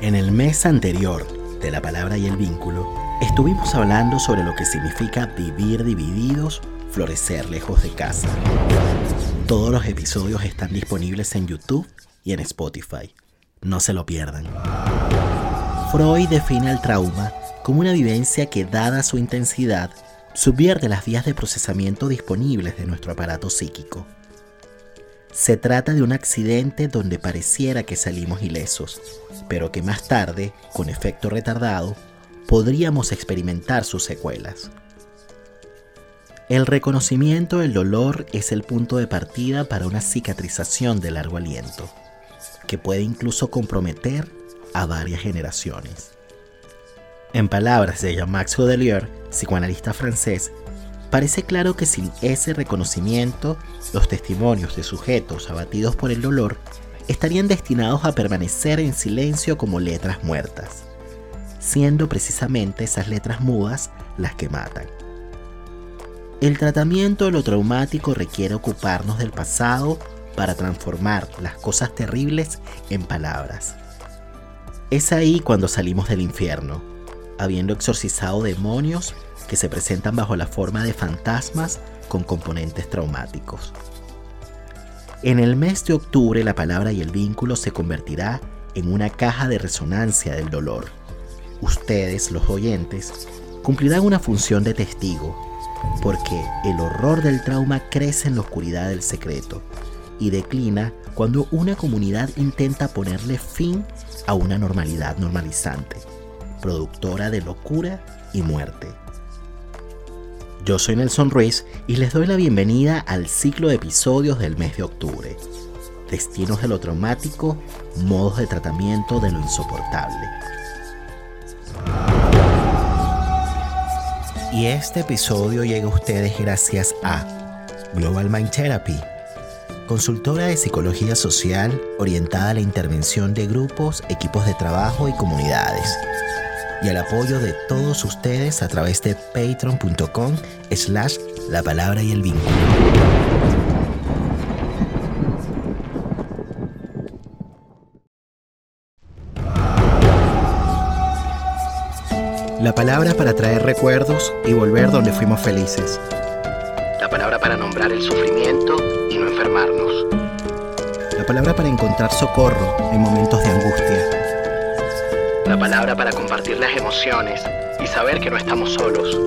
En el mes anterior de la palabra y el vínculo, estuvimos hablando sobre lo que significa vivir divididos, florecer lejos de casa. Todos los episodios están disponibles en YouTube y en Spotify. No se lo pierdan. Freud define el trauma como una vivencia que, dada su intensidad, subvierte las vías de procesamiento disponibles de nuestro aparato psíquico. Se trata de un accidente donde pareciera que salimos ilesos, pero que más tarde, con efecto retardado, podríamos experimentar sus secuelas. El reconocimiento del dolor es el punto de partida para una cicatrización de largo aliento, que puede incluso comprometer a varias generaciones. En palabras de Jean-Max Godelier, psicoanalista francés, Parece claro que sin ese reconocimiento, los testimonios de sujetos abatidos por el dolor estarían destinados a permanecer en silencio como letras muertas, siendo precisamente esas letras mudas las que matan. El tratamiento de lo traumático requiere ocuparnos del pasado para transformar las cosas terribles en palabras. Es ahí cuando salimos del infierno, habiendo exorcizado demonios que se presentan bajo la forma de fantasmas con componentes traumáticos. En el mes de octubre la palabra y el vínculo se convertirá en una caja de resonancia del dolor. Ustedes, los oyentes, cumplirán una función de testigo, porque el horror del trauma crece en la oscuridad del secreto y declina cuando una comunidad intenta ponerle fin a una normalidad normalizante, productora de locura y muerte. Yo soy Nelson Ruiz y les doy la bienvenida al ciclo de episodios del mes de octubre. Destinos de lo traumático, modos de tratamiento de lo insoportable. Y este episodio llega a ustedes gracias a Global Mind Therapy, consultora de psicología social orientada a la intervención de grupos, equipos de trabajo y comunidades y el apoyo de todos ustedes a través de patreon.com slash la palabra y el vínculo. La palabra para traer recuerdos y volver donde fuimos felices. La palabra para nombrar el sufrimiento y no enfermarnos. La palabra para encontrar socorro en momentos de angustia la palabra para compartir las emociones y saber que no estamos solos.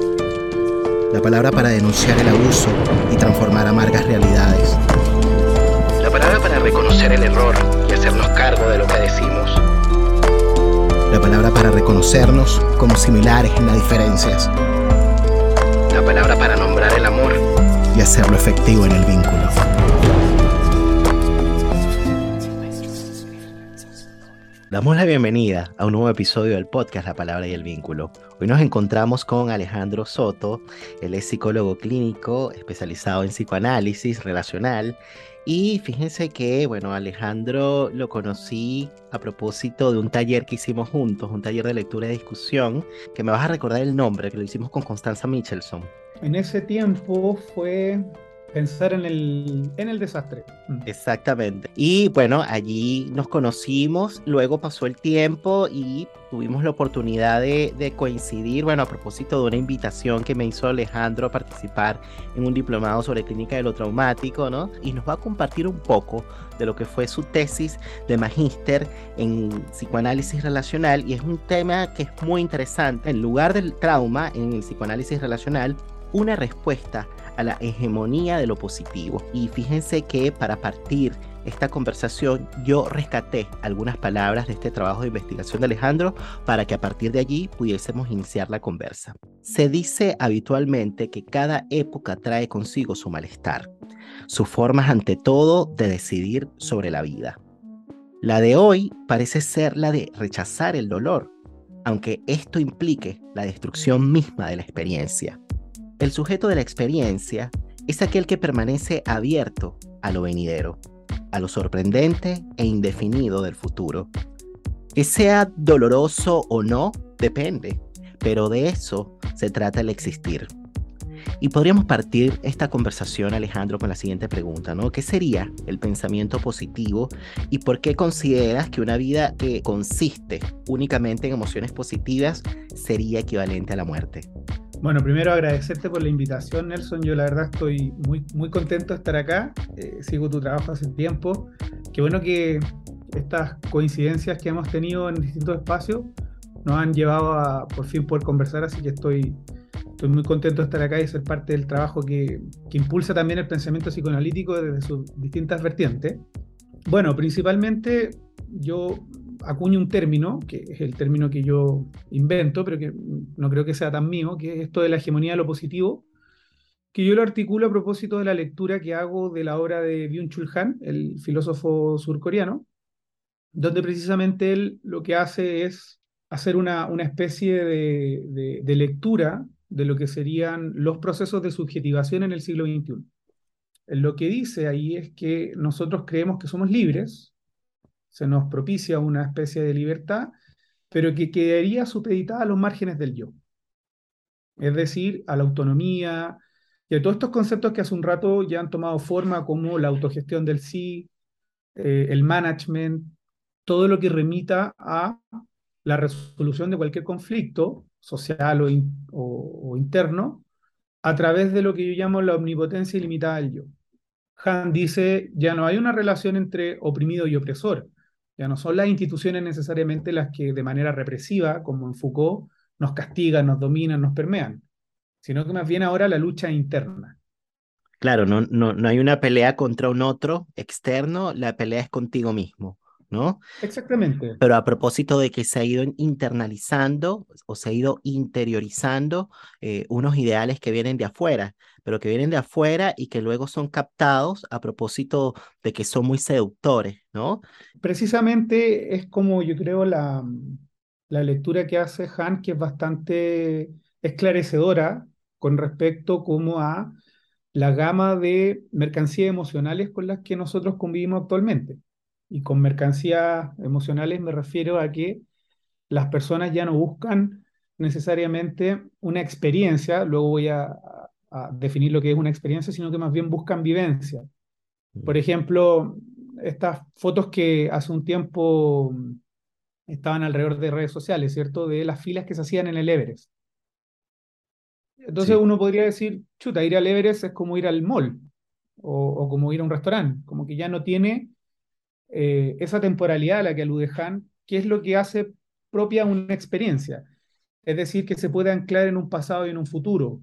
La palabra para denunciar el abuso y transformar amargas realidades. La palabra para reconocer el error y hacernos cargo de lo que decimos. La palabra para reconocernos como similares en las diferencias. La palabra para nombrar el amor y hacerlo efectivo en el vínculo. Damos la bienvenida a un nuevo episodio del podcast La Palabra y el Vínculo. Hoy nos encontramos con Alejandro Soto, él es psicólogo clínico especializado en psicoanálisis relacional y fíjense que, bueno, Alejandro lo conocí a propósito de un taller que hicimos juntos, un taller de lectura y discusión, que me vas a recordar el nombre, que lo hicimos con Constanza Michelson. En ese tiempo fue pensar en el, en el desastre. Mm. Exactamente. Y bueno, allí nos conocimos, luego pasó el tiempo y tuvimos la oportunidad de, de, coincidir, bueno, a propósito de una invitación que me hizo Alejandro a participar en un diplomado sobre clínica de lo traumático, ¿no? Y nos va a compartir un poco de lo que fue su tesis de magíster en psicoanálisis relacional y es un tema que es muy interesante. En lugar del trauma en el psicoanálisis relacional, una respuesta a la hegemonía de lo positivo. Y fíjense que para partir esta conversación yo rescaté algunas palabras de este trabajo de investigación de Alejandro para que a partir de allí pudiésemos iniciar la conversa. Se dice habitualmente que cada época trae consigo su malestar, sus formas ante todo de decidir sobre la vida. La de hoy parece ser la de rechazar el dolor, aunque esto implique la destrucción misma de la experiencia. El sujeto de la experiencia es aquel que permanece abierto a lo venidero, a lo sorprendente e indefinido del futuro. Que sea doloroso o no, depende, pero de eso se trata el existir. Y podríamos partir esta conversación, Alejandro, con la siguiente pregunta, ¿no? ¿Qué sería el pensamiento positivo y por qué consideras que una vida que consiste únicamente en emociones positivas sería equivalente a la muerte? Bueno, primero agradecerte por la invitación, Nelson. Yo la verdad estoy muy, muy contento de estar acá. Eh, sigo tu trabajo hace tiempo. Qué bueno que estas coincidencias que hemos tenido en distintos espacios nos han llevado a por fin poder conversar, así que estoy, estoy muy contento de estar acá y ser parte del trabajo que, que impulsa también el pensamiento psicoanalítico desde sus distintas vertientes. Bueno, principalmente yo acuño un término, que es el término que yo invento, pero que no creo que sea tan mío, que es esto de la hegemonía de lo positivo, que yo lo articulo a propósito de la lectura que hago de la obra de Byung-Chul Han, el filósofo surcoreano, donde precisamente él lo que hace es hacer una, una especie de, de, lectura de lo que serían los procesos de subjetivación en el siglo XXI. Lo que dice ahí es que nosotros creemos que somos libres, se nos propicia una especie de libertad, pero que quedaría supeditada a los márgenes del yo. Es decir, a la autonomía y a todos estos conceptos que hace un rato ya han tomado forma como la autogestión del sí, eh, el management, todo lo que remita a la resolución de cualquier conflicto social o, interno a través de lo que yo llamo la omnipotencia ilimitada del yo. Han dice, ya no hay una relación entre oprimido y opresor, ya no son las instituciones necesariamente las que de manera represiva, como en Foucault, nos castigan, nos dominan, nos permean, sino que más bien ahora la lucha interna. Claro, no, no, no hay una pelea contra un otro externo, la pelea es contigo mismo. ¿No? Exactamente. Pero a propósito de que se ha ido internalizando o se ha ido interiorizando eh, unos ideales que vienen de afuera, pero que vienen de afuera y que luego son captados a propósito de que son muy seductores, ¿no? Precisamente es como yo creo la, la lectura que hace Han, que es bastante esclarecedora con respecto como a la gama de mercancías emocionales con las que nosotros convivimos actualmente. Y con mercancías emocionales me refiero a que las personas ya no buscan necesariamente una experiencia, luego voy a, definir lo que es una experiencia, sino que más bien buscan vivencia. Por ejemplo, estas fotos que hace un tiempo estaban alrededor de redes sociales, ¿cierto? De las filas que se hacían en el Everest. Entonces uno podría decir, chuta, ir al Everest es como ir al mall o, o como ir a un restaurante, como que ya no tiene eh, esa temporalidad a la que alude Han, que es lo que hace propia una experiencia. Es decir, que se puede anclar en un pasado y en un futuro,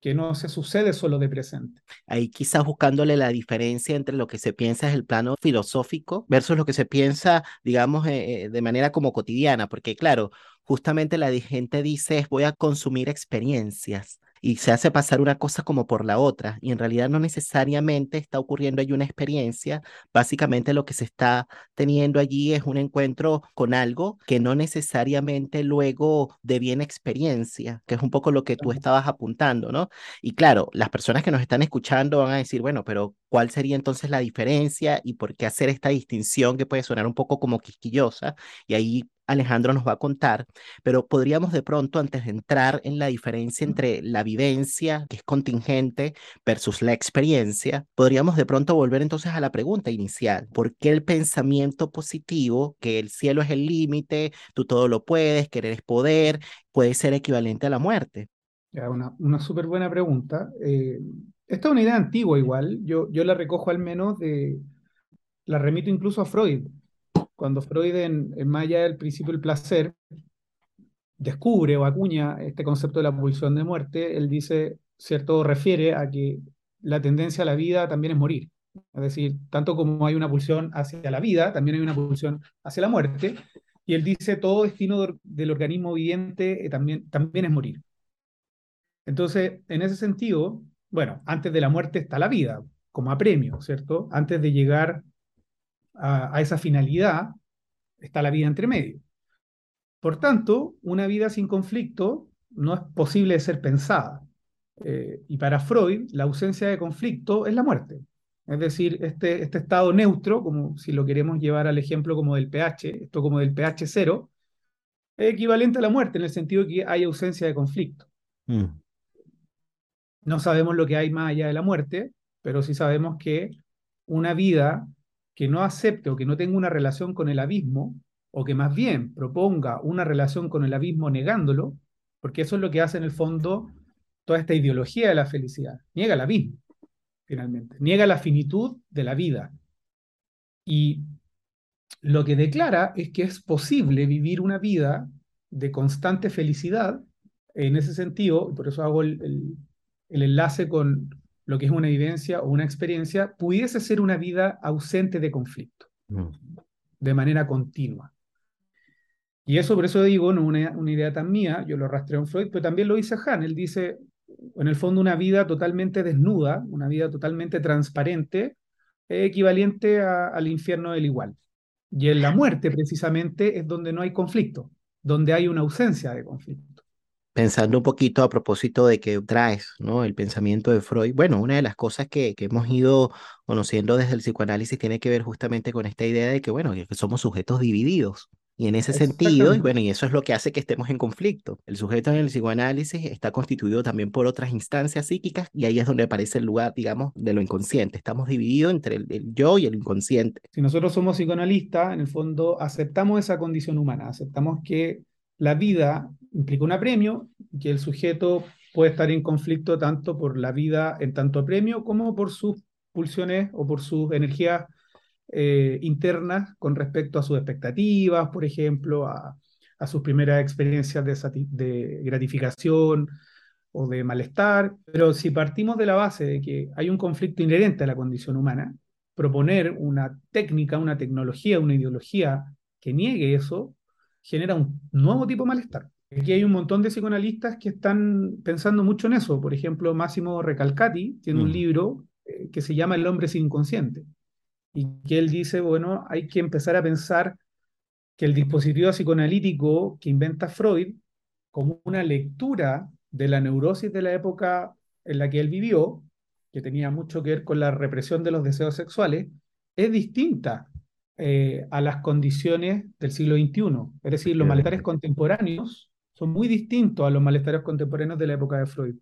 que no se sucede solo de presente. Ahí quizás buscándole la diferencia entre lo que se piensa es el plano filosófico versus lo que se piensa, digamos, eh, eh, de manera como cotidiana, porque claro, justamente la gente dice voy a consumir experiencias y se hace pasar una cosa como por la otra y en realidad no necesariamente está ocurriendo allí una experiencia, básicamente lo que se está teniendo allí es un encuentro con algo que no necesariamente luego deviene experiencia, que es un poco lo que tú estabas apuntando, ¿no? Y claro, las personas que nos están escuchando van a decir, bueno, pero ¿cuál sería entonces la diferencia y por qué hacer esta distinción que puede sonar un poco como quisquillosa? Y ahí Alejandro nos va a contar, pero podríamos de pronto, antes de entrar en la diferencia entre la vivencia, que es contingente, versus la experiencia, podríamos de pronto volver entonces a la pregunta inicial. ¿Por qué el pensamiento positivo, que el cielo es el límite, tú todo lo puedes, querer es poder, puede ser equivalente a la muerte? Una, una súper buena pregunta. Eh, esta es una idea antigua igual, yo, yo la recojo al menos de, la remito incluso a Freud cuando Freud en, Maya del principio del placer descubre o acuña este concepto de la pulsión de muerte, él dice, cierto, refiere a que la tendencia a la vida también es morir. Es decir, tanto como hay una pulsión hacia la vida, también hay una pulsión hacia la muerte. Y él dice, todo destino del organismo viviente eh, también, también es morir. Entonces, en ese sentido, bueno, antes de la muerte está la vida, como apremio, ¿cierto? Antes de llegar a, esa finalidad, está la vida entre medio. Por tanto, una vida sin conflicto no es posible de ser pensada. Eh, y para Freud, la ausencia de conflicto es la muerte. Es decir, este, este estado neutro, como si lo queremos llevar al ejemplo como del pH, esto como del pH cero, es equivalente a la muerte en el sentido de que hay ausencia de conflicto. Mm. No sabemos lo que hay más allá de la muerte, pero sí sabemos que una vida que no acepte o que no tenga una relación con el abismo, o que más bien proponga una relación con el abismo negándolo, porque eso es lo que hace en el fondo toda esta ideología de la felicidad. Niega el abismo, finalmente. Niega la finitud de la vida. Y lo que declara es que es posible vivir una vida de constante felicidad en ese sentido, y por eso hago el, enlace con lo que es una vivencia o una experiencia, pudiese ser una vida ausente de conflicto, mm. de manera continua. Y eso por eso digo, no una, una idea tan mía, yo lo rastreo en Freud, pero también lo dice Han, él dice, en el fondo una vida totalmente desnuda, una vida totalmente transparente, equivalente al infierno del igual. Y en la muerte precisamente es donde no hay conflicto, donde hay una ausencia de conflicto. Pensando un poquito a propósito de que traes, ¿no? El pensamiento de Freud. Bueno, una de las cosas que, que hemos ido conociendo desde el psicoanálisis tiene que ver justamente con esta idea de que, bueno, que somos sujetos divididos, y en ese sentido, y bueno, y eso es lo que hace que estemos en conflicto. El sujeto en el psicoanálisis está constituido también por otras instancias psíquicas y ahí es donde aparece el lugar, digamos, de lo inconsciente. Estamos divididos entre el, yo y el inconsciente. Si nosotros somos psicoanalistas, en el fondo aceptamos esa condición humana, aceptamos que la vida implica un apremio, que el sujeto puede estar en conflicto tanto por la vida en tanto apremio como por sus pulsiones o por sus energías eh, internas con respecto a sus expectativas, por ejemplo, a, sus primeras experiencias de, de, gratificación o de malestar. Pero si partimos de la base de que hay un conflicto inherente a la condición humana, proponer una técnica, una tecnología, una ideología que niegue eso, genera un nuevo tipo de malestar. Aquí hay un montón de psicoanalistas que están pensando mucho en eso. Por ejemplo, Máximo Recalcati tiene un mm. libro eh, que se llama El hombre sin inconsciente y que él dice, bueno, hay que empezar a pensar que el dispositivo psicoanalítico que inventa Freud, como una lectura de la neurosis de la época en la que él vivió, que tenía mucho que ver con la represión de los deseos sexuales, es distinta eh, a las condiciones del siglo XXI. Es decir, los malestares contemporáneos son muy distintos a los malestares contemporáneos de la época de Freud.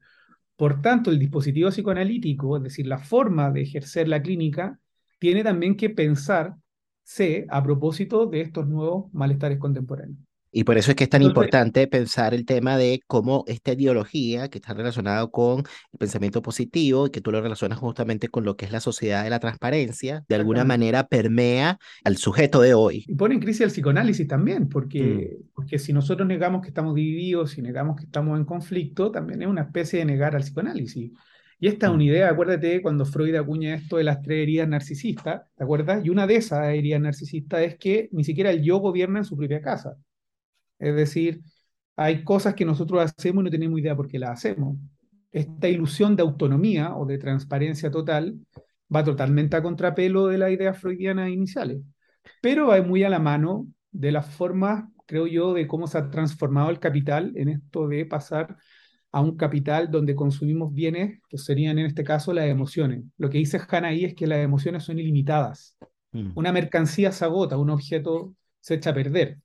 Por tanto, el dispositivo psicoanalítico, es decir, la forma de ejercer la clínica, tiene también que pensarse a propósito de estos nuevos malestares contemporáneos. Y por eso es que es tan importante pensar el tema de cómo esta ideología que está relacionada con el pensamiento positivo y que tú lo relacionas justamente con lo que es la sociedad de la transparencia, de alguna manera permea al sujeto de hoy. Y pone en crisis el psicoanálisis también, porque, mm. porque si nosotros negamos que estamos divididos, si negamos que estamos en conflicto, también es una especie de negar al psicoanálisis. Y esta es una mm. idea, acuérdate cuando Freud acuña esto de las tres heridas narcisistas, ¿te acuerdas? Y una de esas heridas narcisistas es que ni siquiera el yo gobierna en su propia casa. Es decir, hay cosas que nosotros hacemos y no tenemos idea por qué las hacemos. Esta ilusión de autonomía o de transparencia total va totalmente a contrapelo de las ideas freudianas iniciales, pero va muy a la mano de las formas, creo yo, de cómo se ha transformado el capital en esto de pasar a un capital donde consumimos bienes que serían en este caso las emociones. Lo que dice Han ahí es que las emociones son ilimitadas. Mm. Una mercancía se agota, un objeto se echa a perder,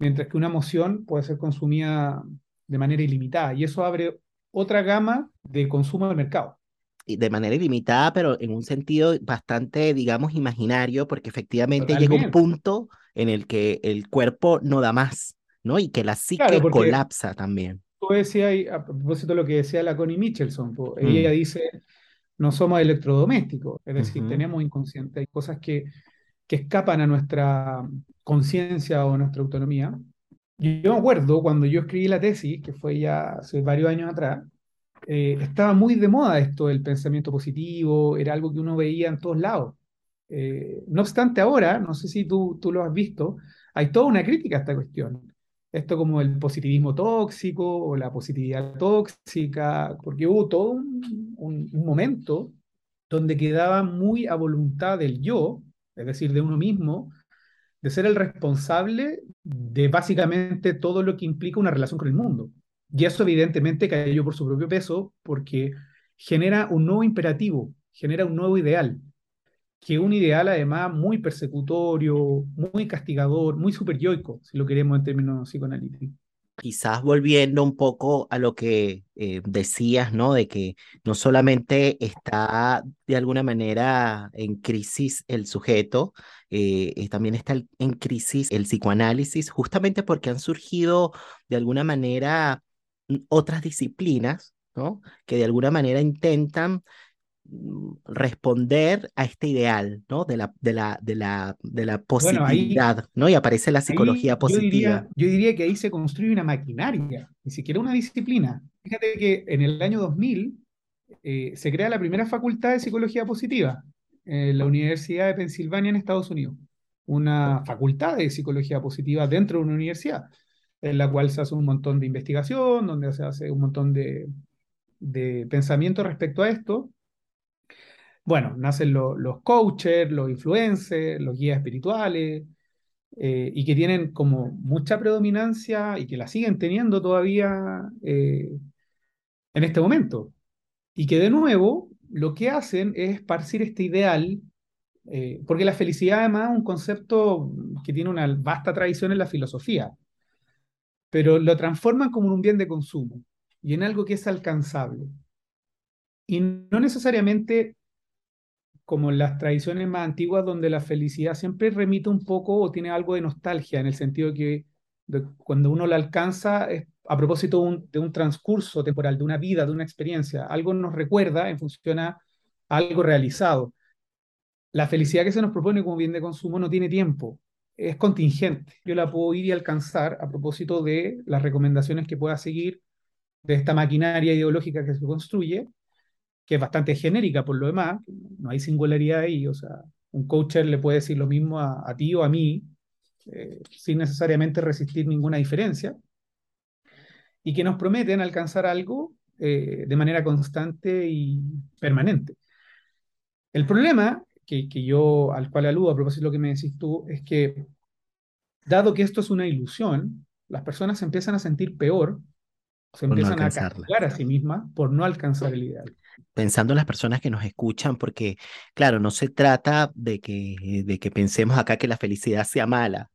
mientras que una emoción puede ser consumida de manera ilimitada y eso abre otra gama de consumo del mercado. De manera ilimitada, pero en un sentido bastante, digamos, imaginario, porque efectivamente llega un punto en el que el cuerpo no da más, ¿no? Y que la psique colapsa también tú decías, a propósito de lo que decía la Connie Michelson, ella mm. dice, no somos electrodomésticos, es decir, tenemos inconsciente, hay cosas que, que escapan a nuestra conciencia o nuestra autonomía. Yo me acuerdo cuando yo escribí la tesis, que fue ya hace varios años atrás, eh, estaba muy de moda esto del pensamiento positivo, era algo que uno veía en todos lados. Eh, no obstante, ahora, no sé si tú, tú lo has visto, hay toda una crítica a esta cuestión esto como el positivismo tóxico o la positividad tóxica, porque hubo todo un, momento donde quedaba muy a voluntad del yo, es decir, de uno mismo, de ser el responsable de básicamente todo lo que implica una relación con el mundo. Y eso evidentemente cayó por su propio peso porque genera un nuevo imperativo, genera un nuevo ideal que un ideal además muy persecutorio, muy castigador, muy superyoico, si lo queremos en términos psicoanalíticos. Quizás volviendo un poco a lo que eh, decías, ¿no? De que no solamente está de alguna manera en crisis el sujeto, eh, también está en crisis el psicoanálisis, justamente porque han surgido de alguna manera mm, otras disciplinas, ¿no? Que de alguna manera intentan responder a este ideal, ¿no? De la, de la, de la, de la posibilidad, ¿no? Y aparece la psicología positiva. Yo diría, yo diría, que ahí se construye una maquinaria, ni siquiera una disciplina. Fíjate que en el año 2000 eh, se crea la primera facultad de psicología positiva en la Universidad de Pensilvania en Estados Unidos. Una facultad de psicología positiva dentro de una universidad, en la cual se hace un montón de investigación, donde se hace un montón de, de pensamiento respecto a esto bueno, nacen los coaches, los influencers, los guías espirituales, eh, y que tienen como mucha predominancia y que la siguen teniendo todavía eh, en este momento. Y que de nuevo lo que hacen es esparcir este ideal, eh, porque la felicidad además es un concepto que tiene una vasta tradición en la filosofía, pero lo transforman como en un bien de consumo y en algo que es alcanzable. Y no necesariamente como las tradiciones más antiguas donde la felicidad siempre remite un poco o tiene algo de nostalgia, en el sentido que cuando uno la alcanza a propósito de un, transcurso temporal, de una vida, de una experiencia, algo nos recuerda en función a algo realizado. La felicidad que se nos propone como bien de consumo no tiene tiempo, es contingente. Yo la puedo ir y alcanzar a propósito de las recomendaciones que pueda seguir de esta maquinaria ideológica que se construye que es bastante genérica por lo demás, no hay singularidad ahí, o sea, un coacher le puede decir lo mismo a, ti o a mí, eh, sin necesariamente resistir ninguna diferencia, y que nos prometen alcanzar algo eh, de manera constante y permanente. El problema que, que, yo, al cual aludo a propósito de lo que me decís tú, es que dado que esto es una ilusión, las personas empiezan a sentir peor, se empiezan a castigar a sí mismas por no alcanzar el ideal pensando en las personas que nos escuchan, porque, claro, no se trata de que, de que pensemos acá que la felicidad sea mala.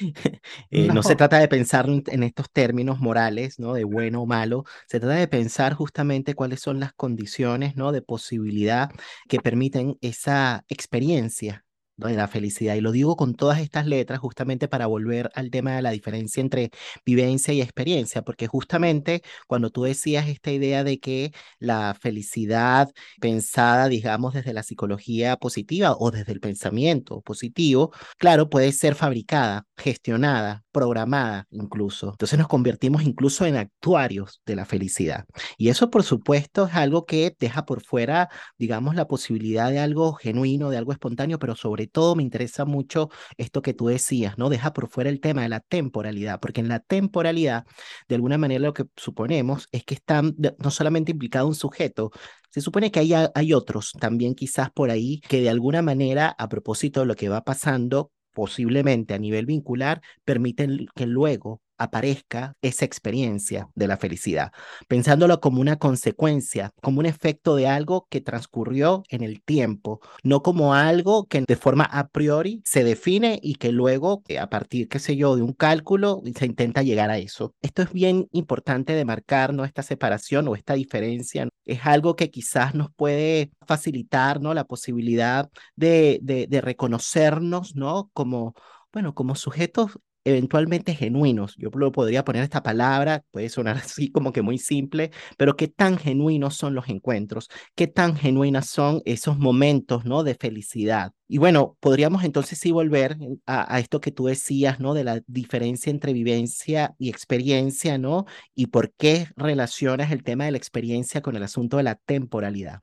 Eh, no. se trata de pensar en estos términos morales, ¿no? De bueno o malo. Se trata de pensar justamente cuáles son las condiciones, ¿no? De posibilidad que permiten esa experiencia de la felicidad. Y lo digo con todas estas letras justamente para volver al tema de la diferencia entre vivencia y experiencia, porque justamente cuando tú decías esta idea de que la felicidad pensada, digamos, desde la psicología positiva o desde el pensamiento positivo, claro, puede ser fabricada, gestionada, programada incluso. Entonces nos convertimos incluso en actuarios de la felicidad. Y eso, por supuesto, es algo que deja por fuera, digamos, la posibilidad de algo genuino, de algo espontáneo, pero sobre todo me interesa mucho esto que tú decías, ¿no? Deja por fuera el tema de la temporalidad, porque en la temporalidad, de alguna manera lo que suponemos es que está no solamente implicado un sujeto, se supone que hay, hay otros también quizás por ahí que de alguna manera, a propósito de lo que va pasando, posiblemente a nivel vincular, permiten que luego aparezca esa experiencia de la felicidad, pensándolo como una consecuencia, como un efecto de algo que transcurrió en el tiempo, no como algo que de forma a priori se define y que luego, eh, a partir, qué sé yo, de un cálculo, se intenta llegar a eso. Esto es bien importante de marcar, ¿no? Esta separación o esta diferencia es algo que quizás nos puede facilitar, ¿no? La posibilidad de, de, de reconocernos, ¿no? Como bueno, como sujetos eventualmente genuinos. Yo lo podría poner esta palabra, puede sonar así como que muy simple, pero qué tan genuinos son los encuentros, qué tan genuinas son esos momentos, ¿no? De felicidad. Y bueno, podríamos entonces sí volver a, a, esto que tú decías, ¿no? De la diferencia entre vivencia y experiencia, ¿no? Y por qué relacionas el tema de la experiencia con el asunto de la temporalidad.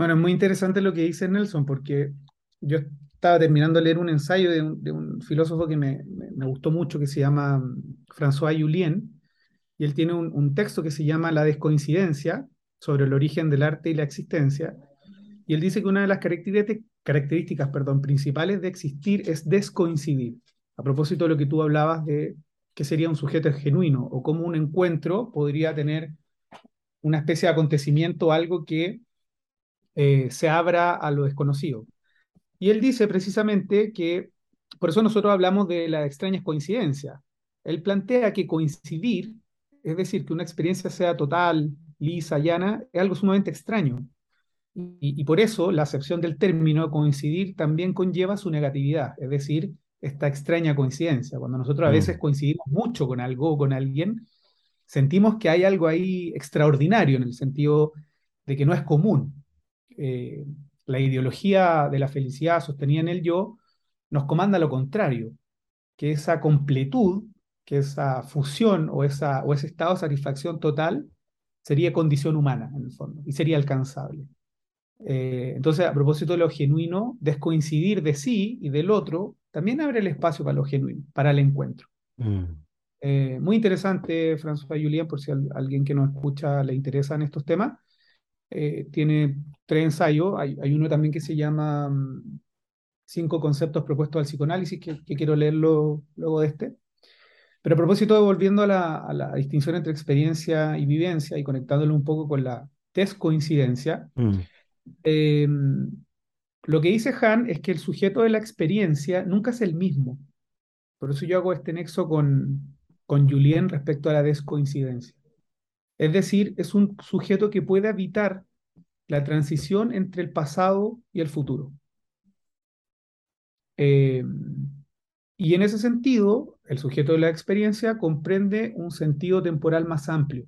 Bueno, es muy interesante lo que dice Nelson, porque yo estaba terminando de leer un ensayo de un, filósofo que me, gustó mucho, que se llama mm, François Julien, y él tiene un, texto que se llama La descoincidencia, sobre el origen del arte y la existencia, y él dice que una de las características, principales de existir es descoincidir, a propósito de lo que tú hablabas de qué sería un sujeto genuino, o cómo un encuentro podría tener una especie de acontecimiento, algo que eh, se abra a lo desconocido. Y él dice precisamente que, por eso nosotros hablamos de las extrañas coincidencias, él plantea que coincidir, es decir, que una experiencia sea total, lisa, llana, es algo sumamente extraño. Y, y, por eso la acepción del término coincidir también conlleva su negatividad, es decir, esta extraña coincidencia. Cuando nosotros a veces mm. coincidimos mucho con algo o con alguien, sentimos que hay algo ahí extraordinario en el sentido de que no es común. Eh, la ideología de la felicidad sostenida en el yo nos comanda lo contrario, que esa completud, que esa fusión o, esa, o ese estado de satisfacción total sería condición humana en el fondo y sería alcanzable. Eh, entonces, a propósito de lo genuino, descoincidir de sí y del otro también abre el espacio para lo genuino, para el encuentro. Mm. Eh, muy interesante, François Julián, por si a alguien que nos escucha le interesan estos temas. Eh, tiene tres ensayos. Hay, uno también que se llama mm, Cinco conceptos propuestos al psicoanálisis, que, quiero leerlo luego de este. Pero a propósito, volviendo a la, distinción entre experiencia y vivencia y conectándolo un poco con la descoincidencia, mm. eh, lo que dice Han es que el sujeto de la experiencia nunca es el mismo. Por eso yo hago este nexo con, con Julien respecto a la descoincidencia. Es decir, es un sujeto que puede evitar la transición entre el pasado y el futuro. Eh, y en ese sentido, el sujeto de la experiencia comprende un sentido temporal más amplio.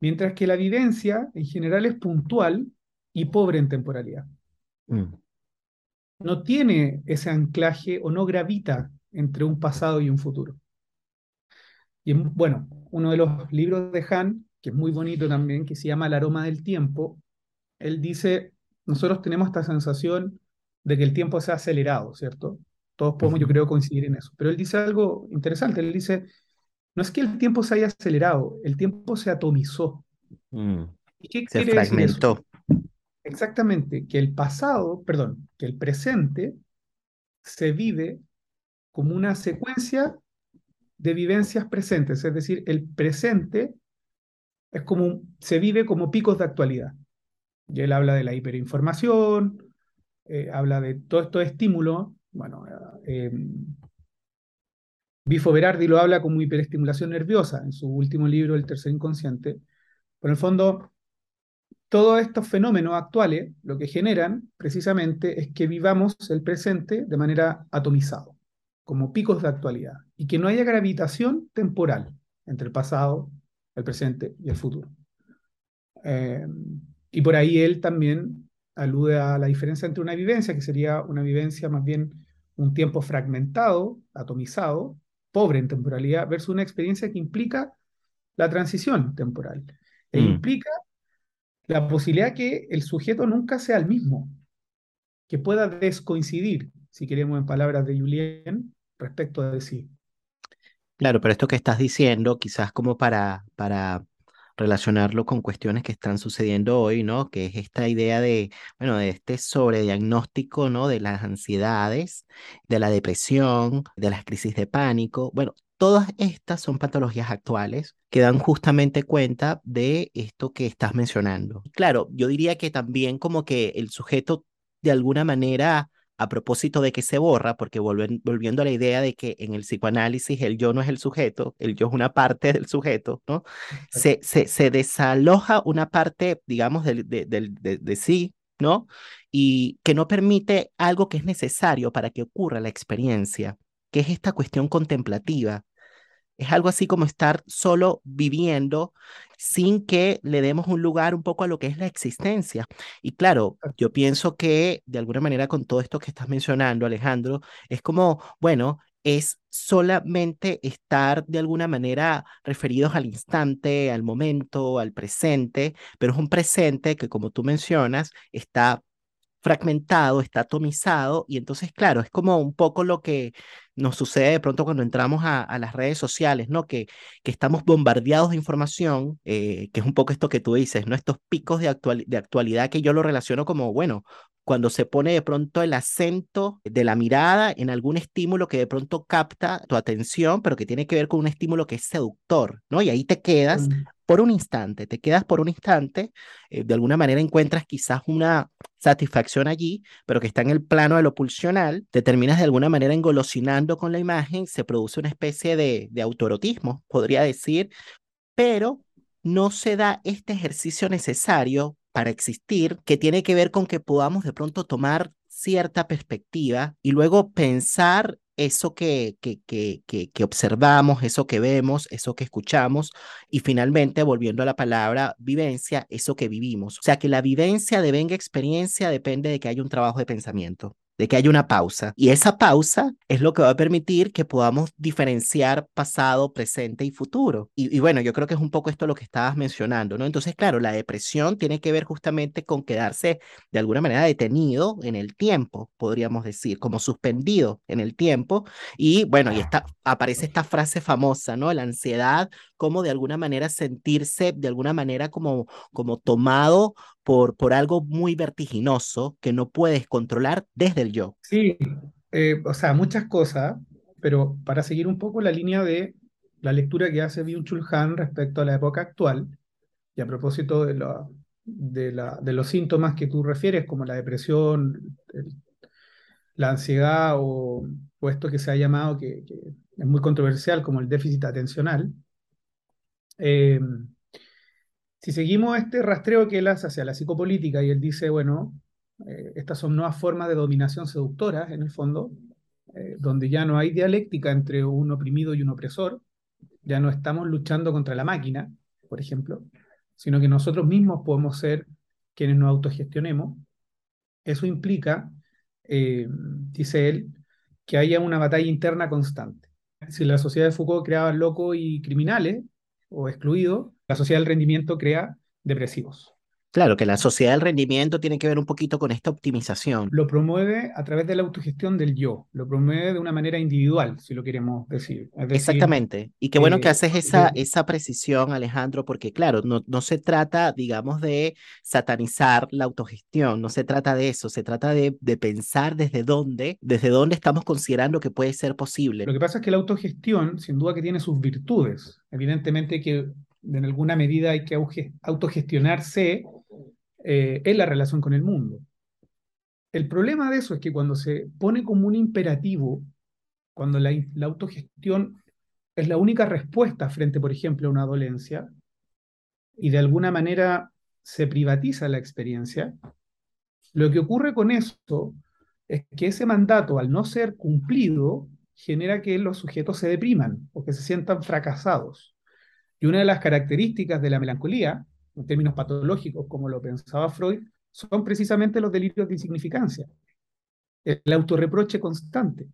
Mientras que la vivencia en general es puntual y pobre en temporalidad. Mm. No tiene ese anclaje o no gravita entre un pasado y un futuro. Y bueno, uno de los libros de Han, que es muy bonito también, que se llama El aroma del tiempo, él dice, nosotros tenemos esta sensación de que el tiempo se ha acelerado, ¿cierto? Todos podemos, yo creo, coincidir en eso. Pero él dice algo interesante, él dice, no es que el tiempo se haya acelerado, el tiempo se atomizó. Mm. ¿Y qué se fragmentó. Exactamente, que el pasado, perdón, que el presente se vive como una secuencia de vivencias presentes, es decir, el presente es como, se vive como picos de actualidad. Y él habla de la hiperinformación, eh, habla de todo estos estímulos, bueno, eh, Bifo Berardi lo habla como hiperestimulación nerviosa en su último libro, El tercer inconsciente, pero en el fondo todos estos fenómenos actuales lo que generan precisamente es que vivamos el presente de manera atomizado, como picos de actualidad, y que no haya gravitación temporal entre el pasado, el presente y el futuro. Eh, y por ahí él también alude a la diferencia entre una vivencia, que sería una vivencia más bien un tiempo fragmentado, atomizado, pobre en temporalidad, versus una experiencia que implica la transición temporal. E mm. implica la posibilidad que el sujeto nunca sea el mismo, que pueda descoincidir, si queremos en palabras de Julien, respecto de sí. Claro, pero esto que estás diciendo, quizás como para, para relacionarlo con cuestiones que están sucediendo hoy, ¿no? Que es esta idea de, bueno, de este sobrediagnóstico, ¿no? De las ansiedades, de la depresión, de las crisis de pánico. Bueno, Todas estas son patologías actuales que dan justamente cuenta de esto que estás mencionando. Claro, yo diría que también como que el sujeto de alguna manera a propósito de que se borra, porque volviendo a la idea de que en el psicoanálisis el yo no es el sujeto, el yo es una parte del sujeto, ¿no? Se, se, se desaloja una parte, digamos, de, de, de, de, sí, ¿no? Y que no permite algo que es necesario para que ocurra la experiencia, que es esta cuestión contemplativa, es algo así como estar solo viviendo sin que le demos un lugar un poco a lo que es la existencia. Y claro, yo pienso que de alguna manera con todo esto que estás mencionando, Alejandro, es como, bueno, es solamente estar de alguna manera referidos al instante, al momento, al presente, pero es un presente que, como tú mencionas, está fragmentado, está atomizado y entonces, claro, es como un poco lo que nos sucede de pronto cuando entramos a, las redes sociales, ¿no? Que, que estamos bombardeados de información, eh, que es un poco esto que tú dices, ¿no? Estos picos de, de actualidad que yo lo relaciono como, bueno, cuando se pone de pronto el acento de la mirada en algún estímulo que de pronto capta tu atención, pero que tiene que ver con un estímulo que es seductor, ¿no? Y ahí te quedas por un instante, te quedas por un instante, eh, de alguna manera encuentras quizás una satisfacción allí, pero que está en el plano de lo pulsional, te terminas de alguna manera engolosinando con la imagen, se produce una especie de, de autorotismo, podría decir, pero no se da este ejercicio necesario para existir, que tiene que ver con que podamos de pronto tomar cierta perspectiva y luego pensar eso que, que, que, que, observamos, eso que vemos, eso que escuchamos y finalmente, volviendo a la palabra vivencia, eso que vivimos. O sea, que la vivencia de venga experiencia depende de que haya un trabajo de pensamiento de que haya una pausa. Y esa pausa es lo que va a permitir que podamos diferenciar pasado, presente y futuro. Y, bueno, yo creo que es un poco esto lo que estabas mencionando, ¿no? Entonces, claro, la depresión tiene que ver justamente con quedarse de alguna manera detenido en el tiempo, podríamos decir, como suspendido en el tiempo. Y bueno, y está, aparece esta frase famosa, ¿no? La ansiedad como de alguna manera sentirse de alguna manera como, como tomado por, por algo muy vertiginoso que no puedes controlar desde el yo. Sí, eh, o sea, muchas cosas, pero para seguir un poco la línea de la lectura que hace Byung-Chul Han respecto a la época actual, y a propósito de, la, de, la, de los síntomas que tú refieres, como la depresión, la ansiedad o, o, esto que se ha llamado, que, que, es muy controversial, como el déficit atencional, eh, si seguimos este rastreo que él hace hacia la psicopolítica y él dice, bueno, eh, estas son nuevas formas de dominación seductoras, en el fondo, eh, donde ya no hay dialéctica entre un oprimido y un opresor, ya no estamos luchando contra la máquina, por ejemplo, sino que nosotros mismos podemos ser quienes nos autogestionemos. Eso implica, dice él, que haya una batalla interna constante. Si la sociedad de Foucault creaba locos y criminales, o excluido, la sociedad del rendimiento crea depresivos. Claro, que la sociedad del rendimiento tiene que ver un poquito con esta optimización. Lo promueve a través de la autogestión del yo, lo promueve de una manera individual, si lo queremos decir. Exactamente. Y qué bueno que eh, haces esa, esa precisión, Alejandro, porque claro, no, no se trata, digamos, de satanizar la autogestión, no se trata de eso, se trata de, de pensar desde dónde, desde dónde estamos considerando que puede ser posible. Lo que pasa es que la autogestión, sin duda que tiene sus virtudes. Evidentemente que en alguna medida hay que autogestionarse eh, en la relación con el mundo. El problema de eso es que cuando se pone como un imperativo, cuando la, la autogestión es la única respuesta frente, por ejemplo, a una dolencia, y de alguna manera se privatiza la experiencia, lo que ocurre con esto es que ese mandato, al no ser cumplido, genera que los sujetos se depriman o que se sientan fracasados. Y una de las características de la melancolía en términos patológicos, como lo pensaba Freud, son precisamente los delirios de insignificancia, el autorreproche constante.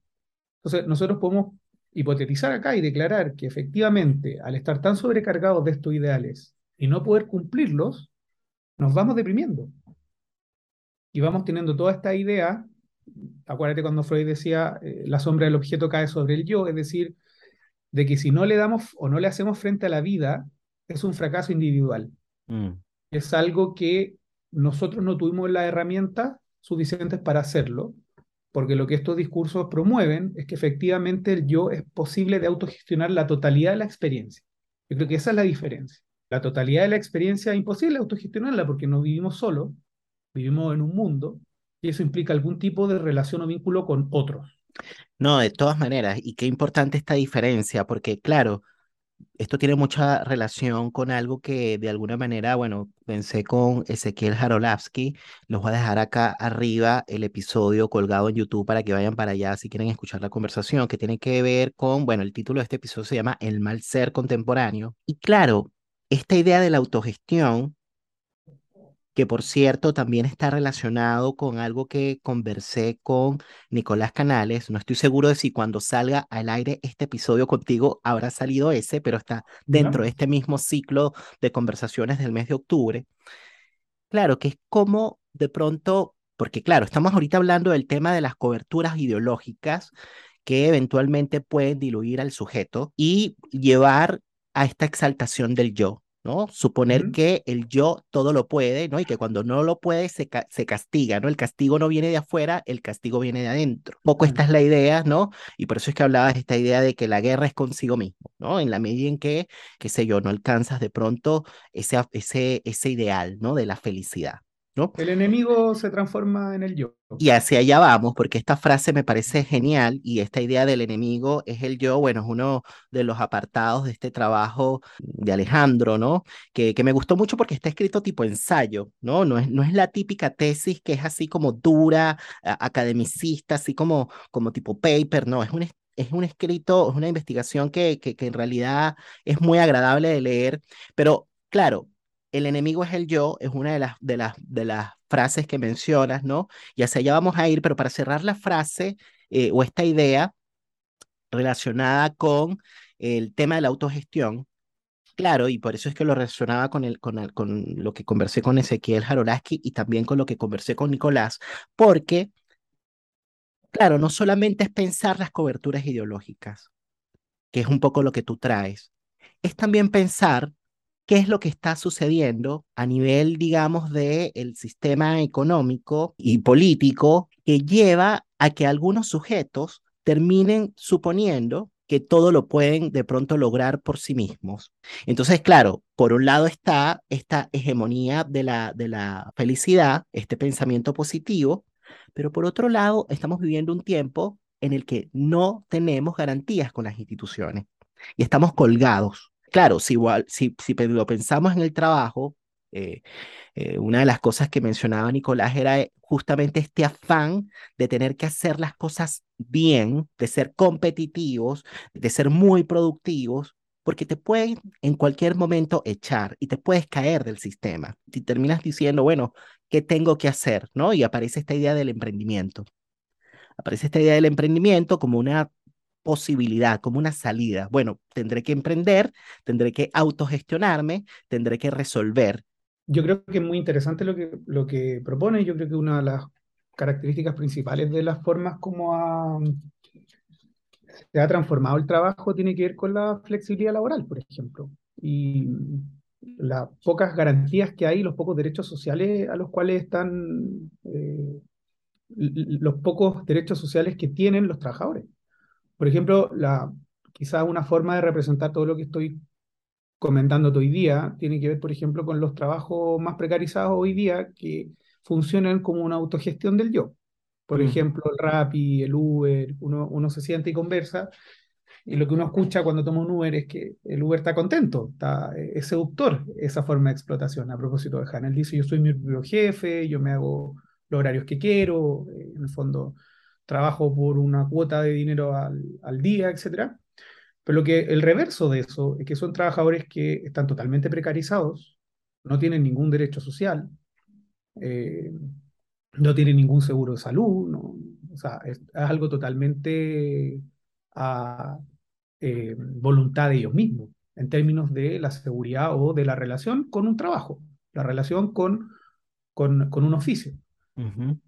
Entonces, nosotros podemos hipotetizar acá y declarar que efectivamente, al estar tan sobrecargados de estos ideales y no poder cumplirlos, nos vamos deprimiendo. Y vamos teniendo toda esta idea, acuérdate cuando Freud decía, eh, la sombra del objeto cae sobre el yo, es decir, de que si no le damos o no le hacemos frente a la vida, es un fracaso individual. Mm. Es algo que nosotros no tuvimos las herramientas suficientes para hacerlo, porque lo que estos discursos promueven es que efectivamente el yo es posible de autogestionar la totalidad de la experiencia. Yo creo que esa es la diferencia. La totalidad de la experiencia es imposible autogestionarla porque no vivimos solo, vivimos en un mundo y eso implica algún tipo de relación o vínculo con otros. No, de todas maneras, y qué importante esta diferencia, porque claro, esto tiene mucha relación con algo que de alguna manera, bueno, pensé con Ezequiel Jarolavsky. Los voy a dejar acá arriba el episodio colgado en YouTube para que vayan para allá si quieren escuchar la conversación, que tiene que ver con, bueno, el título de este episodio se llama El mal ser contemporáneo. Y claro, esta idea de la autogestión que por cierto también está relacionado con algo que conversé con Nicolás Canales. No estoy seguro de si cuando salga al aire este episodio contigo habrá salido ese, pero está dentro de este mismo ciclo de conversaciones del mes de octubre. Claro, que es como de pronto, porque claro, estamos ahorita hablando del tema de las coberturas ideológicas que eventualmente pueden diluir al sujeto y llevar a esta exaltación del yo, ¿no? Suponer que el yo todo lo puede, ¿no? Y que cuando no lo puede se, se, castiga, ¿no? El castigo no viene de afuera, el castigo viene de adentro. Poco esta es la idea, ¿no? Y por eso es que hablabas de esta idea de que la guerra es consigo mismo. ¿no? En la medida en que, qué sé yo, no alcanzas de pronto ese, ese, ese ideal, ¿no? De la felicidad. ¿No? El enemigo se transforma en el yo. Y hacia allá vamos, porque esta frase me parece genial y esta idea del enemigo es el yo, bueno, es uno de los apartados de este trabajo de Alejandro, ¿no? Que, que me gustó mucho porque está escrito tipo ensayo, ¿no? No es, no es la típica tesis que es así como dura, academicista, así como, como tipo paper, no, es un, es un escrito, es una investigación que, que, que en realidad es muy agradable de leer, pero claro, el enemigo es el yo, es una de las, de las, de las frases que mencionas, ¿no? Y hacia allá vamos a ir, pero para cerrar la frase eh, o esta idea relacionada con el tema de la autogestión, claro, y por eso es que lo relacionaba con, el, con, con lo que conversé con Ezequiel Jarolaski y también con lo que conversé con Nicolás, porque, claro, no solamente es pensar las coberturas ideológicas, que es un poco lo que tú traes, es también pensar qué es lo que está sucediendo a nivel, digamos, del el sistema económico y político que lleva a que algunos sujetos terminen suponiendo que todo lo pueden de pronto lograr por sí mismos. Entonces, claro, por un lado está esta hegemonía de la, de la felicidad, este pensamiento positivo, pero por otro lado estamos viviendo un tiempo en el que no tenemos garantías con las instituciones y estamos colgados Claro, si, igual, si, si lo pensamos en el trabajo, eh, eh, una de las cosas que mencionaba Nicolás era eh, justamente este afán de tener que hacer las cosas bien, de ser competitivos, de ser muy productivos, porque te pueden en cualquier momento echar y te puedes caer del sistema. Y terminas diciendo, bueno, ¿qué tengo que hacer? ¿No? Y aparece esta idea del emprendimiento. Aparece esta idea del emprendimiento como una posibilidad, como una salida. Bueno, tendré que emprender, tendré que autogestionarme, tendré que resolver. Yo creo que es muy interesante lo que, lo que propone. Yo creo que una de las características principales de las formas como se ha transformado el trabajo tiene que ver con la flexibilidad laboral, por ejemplo. Y las pocas garantías que hay, los pocos derechos sociales a los cuales están, eh, los pocos derechos sociales que tienen los trabajadores. Por ejemplo, la, quizás una forma de representar todo lo que estoy comentando hoy día tiene que ver, por ejemplo, con los trabajos más precarizados hoy día que funcionan como una autogestión del yo. Por mm. ejemplo, el Rappi, el Uber, uno, uno se siente y conversa, y lo que uno escucha cuando toma un Uber es que el Uber está contento, está, es seductor esa forma de explotación. A propósito de Hanel, dice, yo soy mi propio jefe, yo me hago los horarios que quiero, eh, en el fondo trabajo por una cuota de dinero al, al día, etc. Pero lo que, el reverso de eso es que son trabajadores que están totalmente precarizados, no tienen ningún derecho social, eh, no tienen ningún seguro de salud, no, o sea, es, algo totalmente a eh, voluntad de ellos mismos en términos de la seguridad o de la relación con un trabajo, la relación con, con, con un oficio.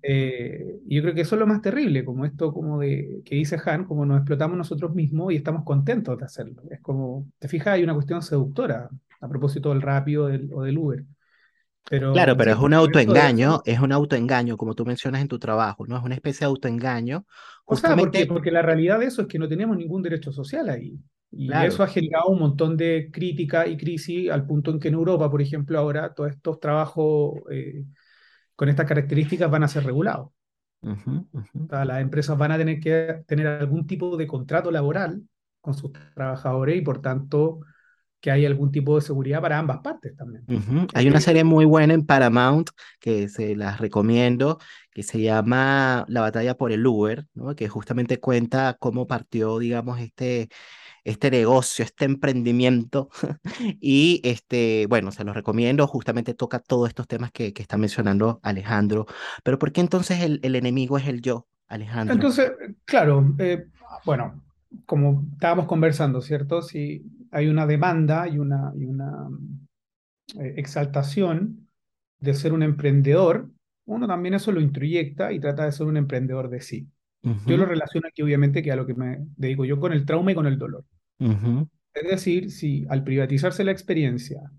Eh, y yo creo que eso es lo más terrible, como esto como de que dice Han, como nos explotamos nosotros mismos y estamos contentos de hacerlo. Es como, te fijas, hay una cuestión seductora a propósito del rápido o del Uber. Pero, claro, pero es un autoengaño, es un autoengaño, como tú mencionas en tu trabajo, ¿no? Es una especie de autoengaño. Justamente... porque, la realidad de eso es que no tenemos ningún derecho social ahí. Y eso ha generado un montón de crítica y crisis al punto en que en Europa, por ejemplo, ahora todos estos trabajos eh, con estas características van a ser regulados. las empresas van a tener que tener algún tipo de contrato laboral con sus trabajadores y por tanto que haya algún tipo de seguridad para ambas partes también. Hay una serie muy buena en Paramount que se las recomiendo, que se llama La batalla por el Uber, ¿no? que justamente cuenta cómo partió, digamos, este, este negocio, este emprendimiento. y este, bueno, se los recomiendo, justamente toca todos estos temas que, que está mencionando Alejandro. Pero ¿por qué entonces el, el enemigo es el yo, Alejandro? Entonces, claro, eh, bueno, como estábamos conversando, ¿cierto? Si hay una demanda y una, y una eh, exaltación de ser un emprendedor, uno también eso lo introyecta y trata de ser un emprendedor de sí. Yo lo relaciono aquí, obviamente, que a lo que me dedico yo con el trauma y con el dolor. Es decir, si al privatizarse la experiencia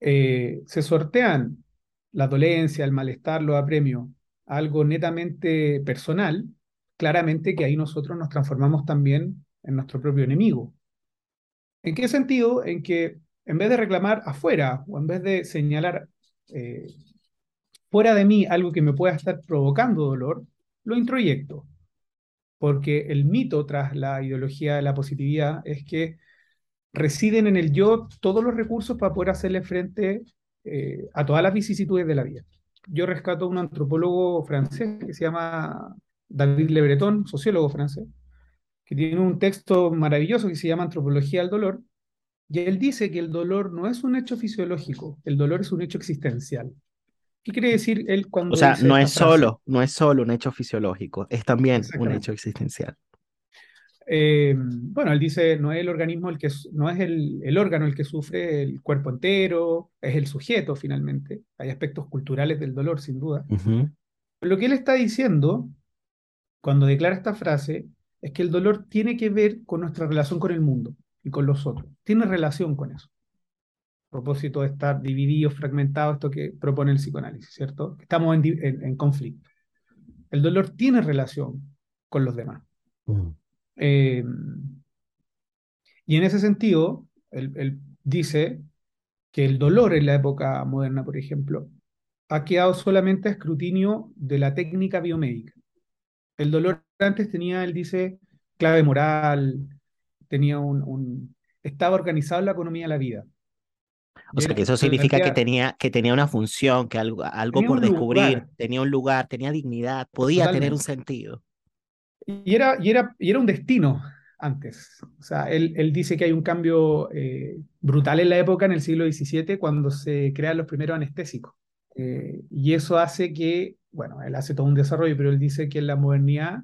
eh, se sortean la dolencia, el malestar, los apremios, algo netamente personal, claramente que ahí nosotros nos transformamos también en nuestro propio enemigo. ¿En qué sentido? En que en vez de reclamar afuera o en vez de señalar eh, fuera de mí algo que me pueda estar provocando dolor, lo introyecto. Porque el mito tras la ideología de la positividad es que residen en el yo todos los recursos para poder hacerle frente eh, a todas las vicisitudes de la vida. Yo rescato a un antropólogo francés que se llama David Le Breton, sociólogo francés, que tiene un texto maravilloso que se llama Antropología del Dolor, y él dice que el dolor no es un hecho fisiológico, el dolor es un hecho existencial. ¿Qué quiere decir él cuando... O sea, no es solo, no es solo un hecho fisiológico, es también un hecho existencial. Eh, bueno, él dice, no es el organismo el que, no es el, el, órgano el que sufre el cuerpo entero, es el sujeto finalmente. Hay aspectos culturales del dolor, sin duda. Lo que él está diciendo, cuando declara esta frase, es que el dolor tiene que ver con nuestra relación con el mundo y con los otros. Tiene relación con eso. Propósito de estar divididos, fragmentados, esto que propone el psicoanálisis, ¿cierto? Estamos en, en, conflicto. El dolor tiene relación con los demás. Mm. Eh, y en ese sentido, él, dice que el dolor en la época moderna, por ejemplo, ha quedado solamente a escrutinio de la técnica biomédica. El dolor antes tenía, él dice, clave moral, tenía un, estaba organizado en la economía de la vida. O sea, que eso significa que tenía, que tenía una función, que algo, algo por descubrir, tenía un lugar, tenía dignidad, podía tener un sentido. Y era, y era, y era un destino antes. O sea, él, él dice que hay un cambio eh, brutal en la época, en el siglo XVII, cuando se crean los primeros anestésicos. Eh, y eso hace que, bueno, él hace todo un desarrollo, pero él dice que en la modernidad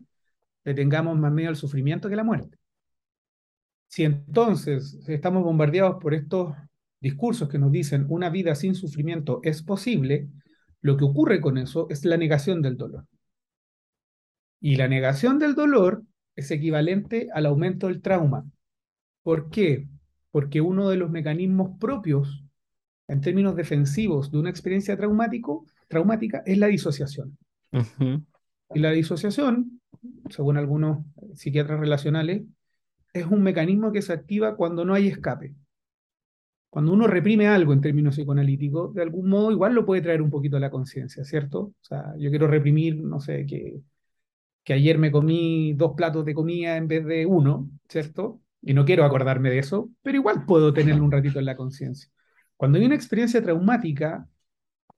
le tengamos más miedo al sufrimiento que a la muerte. Si entonces estamos bombardeados por estos discursos que nos dicen una vida sin sufrimiento es posible, lo que ocurre con eso es la negación del dolor. Y la negación del dolor es equivalente al aumento del trauma. ¿Por qué? Porque uno de los mecanismos propios en términos defensivos de una experiencia traumático, traumática es la disociación. Y la disociación, según algunos psiquiatras relacionales, es un mecanismo que se activa cuando no hay escape. Cuando uno reprime algo en términos psicoanalíticos, de algún modo igual lo puede traer un poquito a la conciencia, ¿cierto? O sea, yo quiero reprimir, no sé, que que ayer me comí dos platos de comida en vez de uno, ¿cierto? Y no quiero acordarme de eso, pero igual puedo tenerlo un ratito en la conciencia. Cuando hay una experiencia traumática,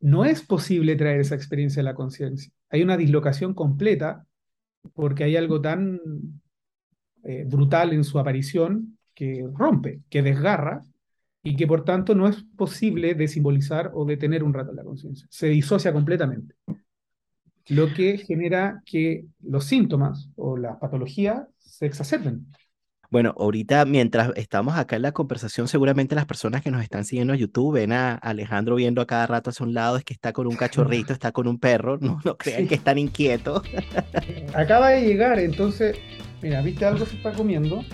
no es posible traer esa experiencia a la conciencia. Hay una dislocación completa porque hay algo tan eh, brutal en su aparición que rompe, que desgarra y que por tanto no es posible de simbolizar o de tener un rato en la conciencia. Se disocia completamente lo que genera que los síntomas o la patología se exacerben. Bueno, ahorita mientras estamos acá en la conversación, seguramente las personas que nos están siguiendo en YouTube ven a Alejandro viendo a cada rato hacia un lado, es que está con un cachorrito, está con un perro, no, no crean que están inquietos. Acaba de llegar, entonces, mira, ¿viste algo se está comiendo?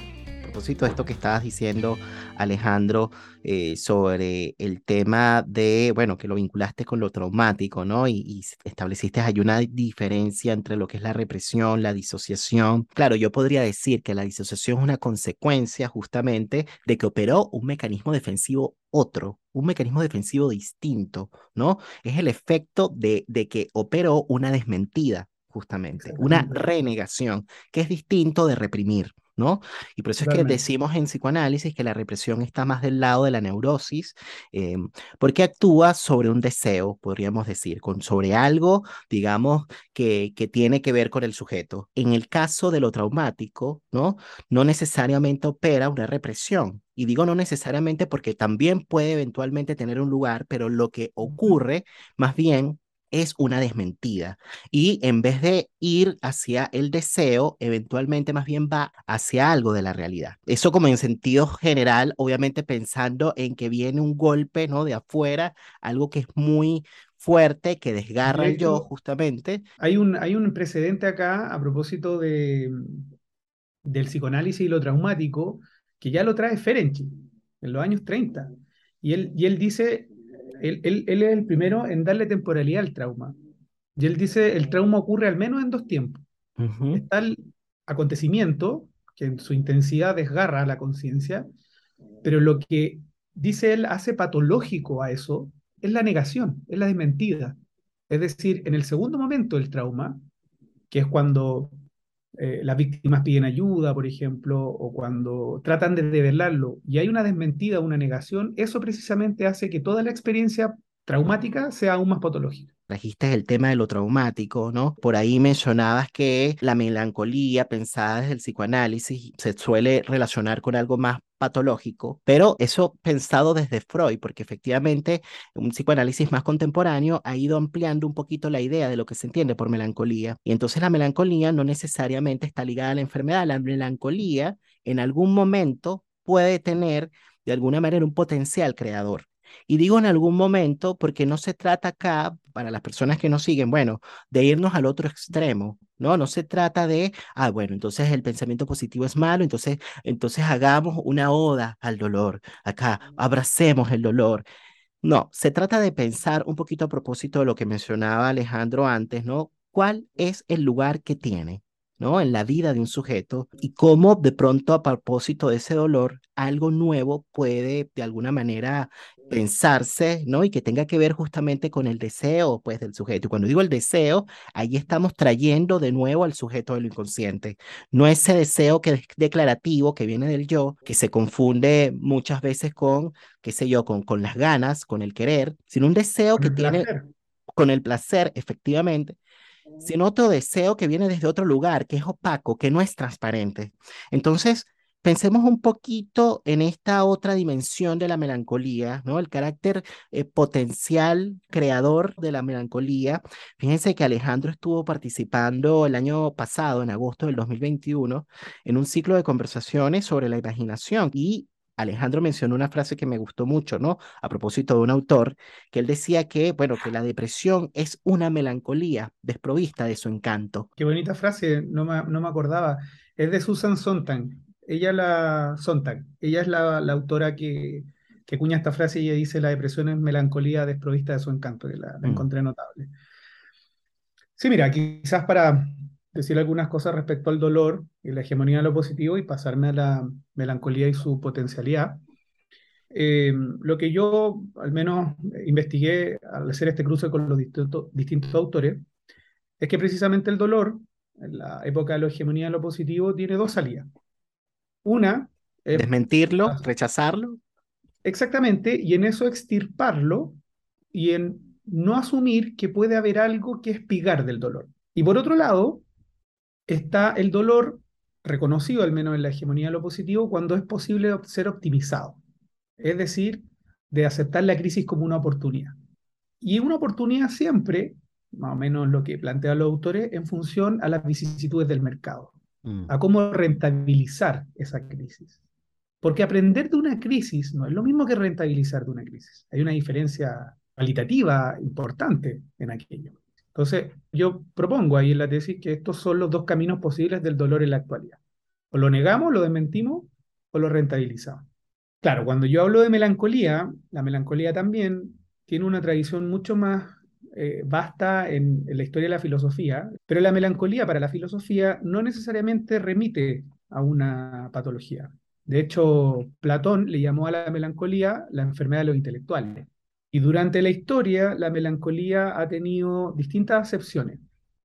Propósito de esto que estabas diciendo, Alejandro, eh, sobre el tema de, bueno, que lo vinculaste con lo traumático, ¿no? Y, estableciste hay una diferencia entre lo que es la represión, la disociación. Claro, yo podría decir que la disociación es una consecuencia justamente de que operó un mecanismo defensivo otro, un mecanismo defensivo distinto, ¿no? Es el efecto de, de que operó una desmentida, justamente, una renegación, que es distinto de reprimir. ¿No? Y por eso es que decimos en psicoanálisis que la represión está más del lado de la neurosis, em, porque actúa sobre un deseo, podríamos decir, con, sobre algo, digamos, que, que tiene que ver con el sujeto. En el caso de lo traumático, ¿no? No necesariamente opera una represión. Y digo no necesariamente porque también puede eventualmente tener un lugar, pero lo que ocurre más bien es una desmentida. Y en vez de ir hacia el deseo, eventualmente más bien va hacia algo de la realidad. Eso como en sentido general, obviamente pensando en que viene un golpe, ¿no? De afuera, algo que es muy fuerte, que desgarra el yo, justamente. Hay un, hay un precedente acá a propósito de, del psicoanálisis y lo traumático, que ya lo trae Ferenczi en los años 30. Y él, y él dice, él, es el primero en darle temporalidad al trauma. Y él dice, el trauma ocurre al menos en dos tiempos. Está el acontecimiento, que en su intensidad desgarra la conciencia, pero lo que dice él hace patológico a eso es la negación, es la desmentida. Es decir, en el segundo momento del trauma, que es cuando eh, las víctimas piden ayuda, por ejemplo, o cuando tratan de develarlo y hay una desmentida, una negación, eso precisamente hace que toda la experiencia traumática sea aún más patológica. Trajiste el tema de lo traumático, ¿no? Por ahí mencionabas que la melancolía pensada desde el psicoanálisis se suele relacionar con algo más patológico, pero eso pensado desde Freud, porque efectivamente un psicoanálisis más contemporáneo ha ido ampliando un poquito la idea de lo que se entiende por melancolía. Y entonces la melancolía no necesariamente está ligada a la enfermedad, la melancolía en algún momento puede tener de alguna manera un potencial creador. Y digo en algún momento porque no se trata acá, para las personas que nos siguen, bueno, de irnos al otro extremo, ¿no? No se trata de, ah, bueno, entonces el pensamiento positivo es malo, entonces, entonces hagamos una oda al dolor, acá, abracemos el dolor. No, se trata de pensar un poquito a propósito de lo que mencionaba Alejandro antes, ¿no? ¿Cuál es el lugar que tiene? ¿No? En la vida de un sujeto y cómo de pronto a propósito de ese dolor algo nuevo puede de alguna manera pensarse, ¿no? Y que tenga que ver justamente con el deseo, pues, del sujeto. Y cuando digo el deseo, ahí estamos trayendo de nuevo al sujeto de lo inconsciente. No ese deseo que es declarativo, que viene del yo, que se confunde muchas veces con, qué sé yo, con, con las ganas, con el querer, sino un deseo que tiene con el placer, efectivamente, sino otro deseo que viene desde otro lugar, que es opaco, que no es transparente. Entonces, pensemos un poquito en esta otra dimensión de la melancolía, ¿no? El carácter eh, potencial creador de la melancolía. Fíjense que Alejandro estuvo participando el año pasado, en agosto del 2021, en un ciclo de conversaciones sobre la imaginación y Alejandro mencionó una frase que me gustó mucho, ¿no? A propósito de un autor, que él decía que, bueno, que la depresión es una melancolía desprovista de su encanto. Qué bonita frase, no me, no me acordaba. Es de Susan Sontag. Ella, la, Sontag. Ella es la, autora que, que cuña esta frase y ella dice la depresión es melancolía desprovista de su encanto, que la, mm. encontré notable. Sí, mira, quizás para decir algunas cosas respecto al dolor y la hegemonía de lo positivo y pasarme a la melancolía y su potencialidad. Eh, lo que yo al menos investigué al hacer este cruce con los distintos, distintos autores es que precisamente el dolor, en la época de la hegemonía de lo positivo, tiene dos salidas. Una es... Desmentirlo, rechazarlo. Exactamente, y en eso extirparlo y en no asumir que puede haber algo que espigar del dolor. Y por otro lado, está el dolor reconocido, al menos en la hegemonía de lo positivo, cuando es posible ser optimizado. Es decir, de aceptar la crisis como una oportunidad. Y una oportunidad siempre, más o menos lo que plantean los autores, en función a las vicisitudes del mercado, mm. a cómo rentabilizar esa crisis. Porque aprender de una crisis no es lo mismo que rentabilizar de una crisis. Hay una diferencia cualitativa importante en aquello. Entonces, yo propongo ahí en la tesis que estos son los dos caminos posibles del dolor en la actualidad. O lo negamos, lo desmentimos, o lo rentabilizamos. Claro, cuando yo hablo de melancolía, la melancolía también tiene una tradición mucho más eh, vasta en, en, la historia de la filosofía, pero la melancolía para la filosofía no necesariamente remite a una patología. De hecho, Platón le llamó a la melancolía la enfermedad de los intelectuales. Y durante la historia, la melancolía ha tenido distintas acepciones.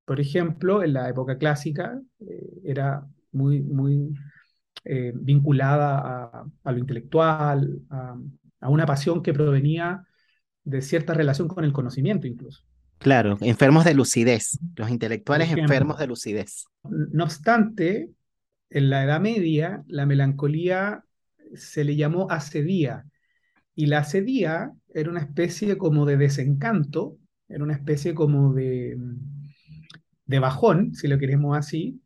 Por ejemplo, en la época clásica eh, era muy, muy eh, vinculada a, lo intelectual, a, una pasión que provenía de cierta relación con el conocimiento incluso. Claro, enfermos de lucidez, los intelectuales enfermos de lucidez. No obstante, en la Edad Media, la melancolía se le llamó asedía, y la asedía era una especie como de desencanto, era una especie como de, de bajón, si lo queremos así,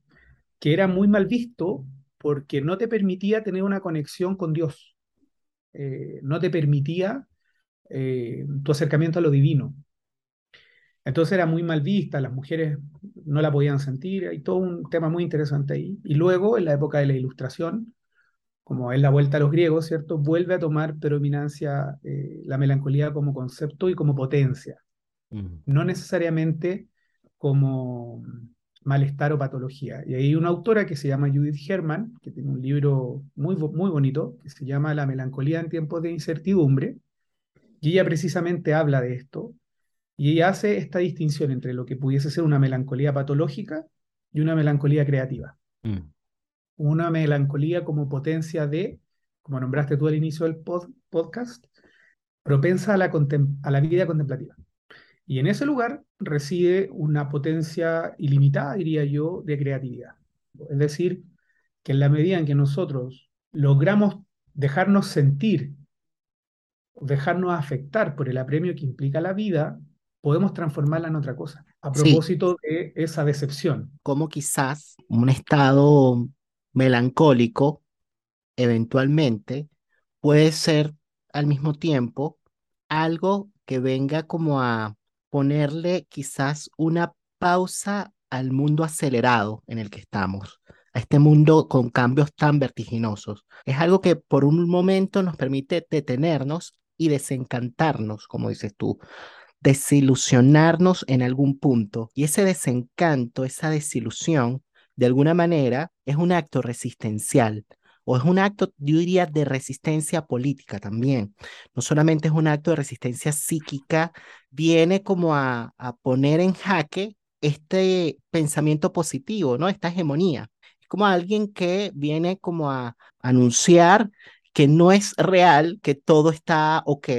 que era muy mal visto porque no te permitía tener una conexión con Dios, eh, no te permitía eh, tu acercamiento a lo divino. Entonces era muy mal vista, las mujeres no la podían sentir, hay todo un tema muy interesante ahí. Y luego, en la época de la Ilustración, como es la vuelta a los griegos, ¿cierto? Vuelve a tomar predominancia eh, la melancolía como concepto y como potencia, no necesariamente como, malestar o patología. Y hay una autora que se llama Judith Herman, que tiene un libro muy, muy bonito, que se llama La melancolía en tiempos de incertidumbre, y ella precisamente habla de esto, y ella hace esta distinción entre lo que pudiese ser una melancolía patológica y una melancolía creativa. Mm. Una melancolía como potencia de, como nombraste tú al inicio del podcast, propensa a la, a la vida contemplativa. Y en ese lugar reside una potencia ilimitada, diría yo, de creatividad. Es decir, que en la medida en que nosotros logramos dejarnos sentir, dejarnos afectar por el apremio que implica la vida, podemos transformarla en otra cosa. A propósito de esa decepción. Como quizás un estado melancólico, eventualmente, puede ser al mismo tiempo algo que venga como a ponerle quizás una pausa al mundo acelerado en el que estamos, a este mundo con cambios tan vertiginosos. Es algo que por un momento nos permite detenernos y desencantarnos, como dices tú, desilusionarnos en algún punto. Y ese desencanto, esa desilusión, de alguna manera, es un acto resistencial o es un acto, yo diría, de resistencia política también. No solamente es un acto de resistencia psíquica, viene como a, a poner en jaque este pensamiento positivo, ¿no? Esta hegemonía. Es como alguien que viene como a anunciar que no es real, que todo está ok,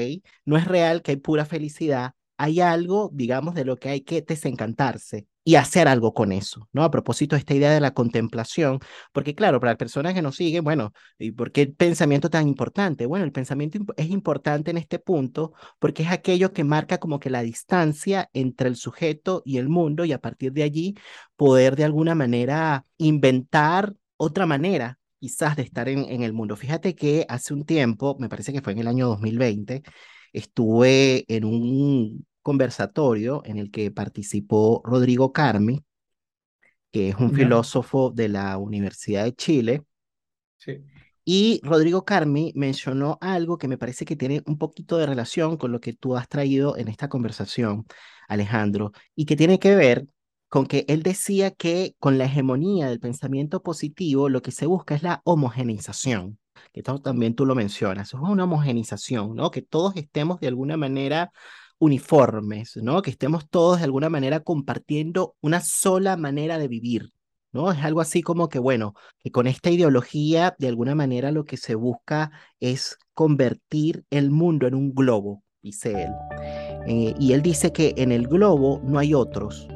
no es real, que hay pura felicidad, hay algo, digamos, de lo que hay que desencantarse y hacer algo con eso, ¿no? A propósito de esta idea de la contemplación, porque claro, para las personas que nos siguen, bueno, ¿y por qué el pensamiento tan importante? Bueno, el pensamiento es importante en este punto porque es aquello que marca como que la distancia entre el sujeto y el mundo y a partir de allí poder de alguna manera inventar otra manera quizás de estar en, en el mundo. Fíjate que hace un tiempo, me parece que fue en el año 2020, estuve en un conversatorio en el que participó Rodrigo Carmi, que es un filósofo de la Universidad de Chile. Y Rodrigo Carmi mencionó algo que me parece que tiene un poquito de relación con lo que tú has traído en esta conversación, Alejandro, y que tiene que ver con que él decía que con la hegemonía del pensamiento positivo lo que se busca es la homogeneización, que también tú lo mencionas, es una homogenización, ¿no? Que todos estemos de alguna manera uniformes, ¿no? Que estemos todos de alguna manera compartiendo una sola manera de vivir, ¿no? Es algo así como que, bueno, que con esta ideología, de alguna manera lo que se busca es convertir el mundo en un globo, dice él. Eh, y él dice que en el globo no hay otros,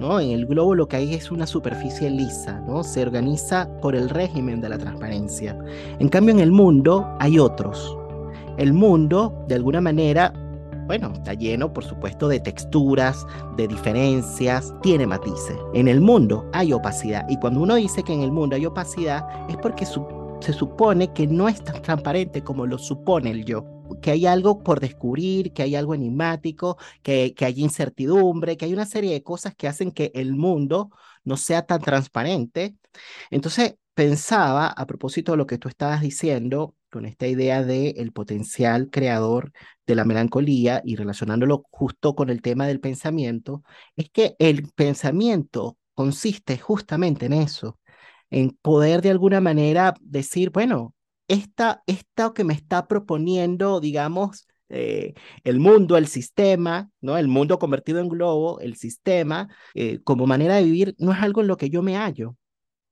¿no? En el globo lo que hay es una superficie lisa, ¿no? Se organiza por el régimen de la transparencia. En cambio, en el mundo hay otros. El mundo, de alguna manera, bueno, está lleno, por supuesto, de texturas, de diferencias, tiene matices. En el mundo hay opacidad y cuando uno dice que en el mundo hay opacidad es porque se supone que no es tan transparente como lo supone el yo que hay algo por descubrir, que hay algo enigmático, que, que hay incertidumbre, que hay una serie de cosas que hacen que el mundo no sea tan transparente. Entonces, pensaba, a propósito de lo que tú estabas diciendo, con esta idea de el potencial creador de la melancolía y relacionándolo justo con el tema del pensamiento, es que el pensamiento consiste justamente en eso, en poder de alguna manera decir, bueno, esta, esto que me está proponiendo, digamos, eh, el mundo, el sistema, ¿no? El mundo convertido en globo, el sistema, eh, como manera de vivir, no es algo en lo que yo me hallo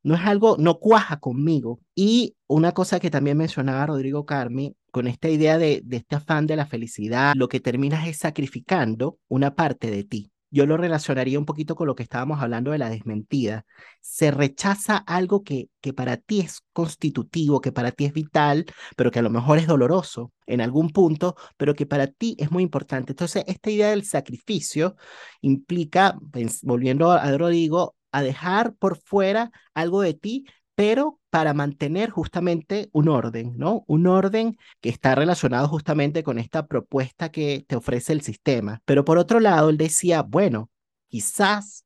no es algo, no cuaja conmigo. Y una cosa que también mencionaba Rodrigo Carmi, con esta idea de, de este afán de la felicidad, lo que terminas es sacrificando una parte de ti. Yo lo relacionaría un poquito con lo que estábamos hablando de la desmentida. Se rechaza algo que, que para ti es constitutivo, que para ti es vital, pero que a lo mejor es doloroso en algún punto, pero que para ti es muy importante. Entonces, esta idea del sacrificio implica, volviendo a Rodrigo, a dejar por fuera algo de ti, pero para mantener justamente un orden, ¿no? Un orden que está relacionado justamente con esta propuesta que te ofrece el sistema. Pero por otro lado, él decía, bueno, quizás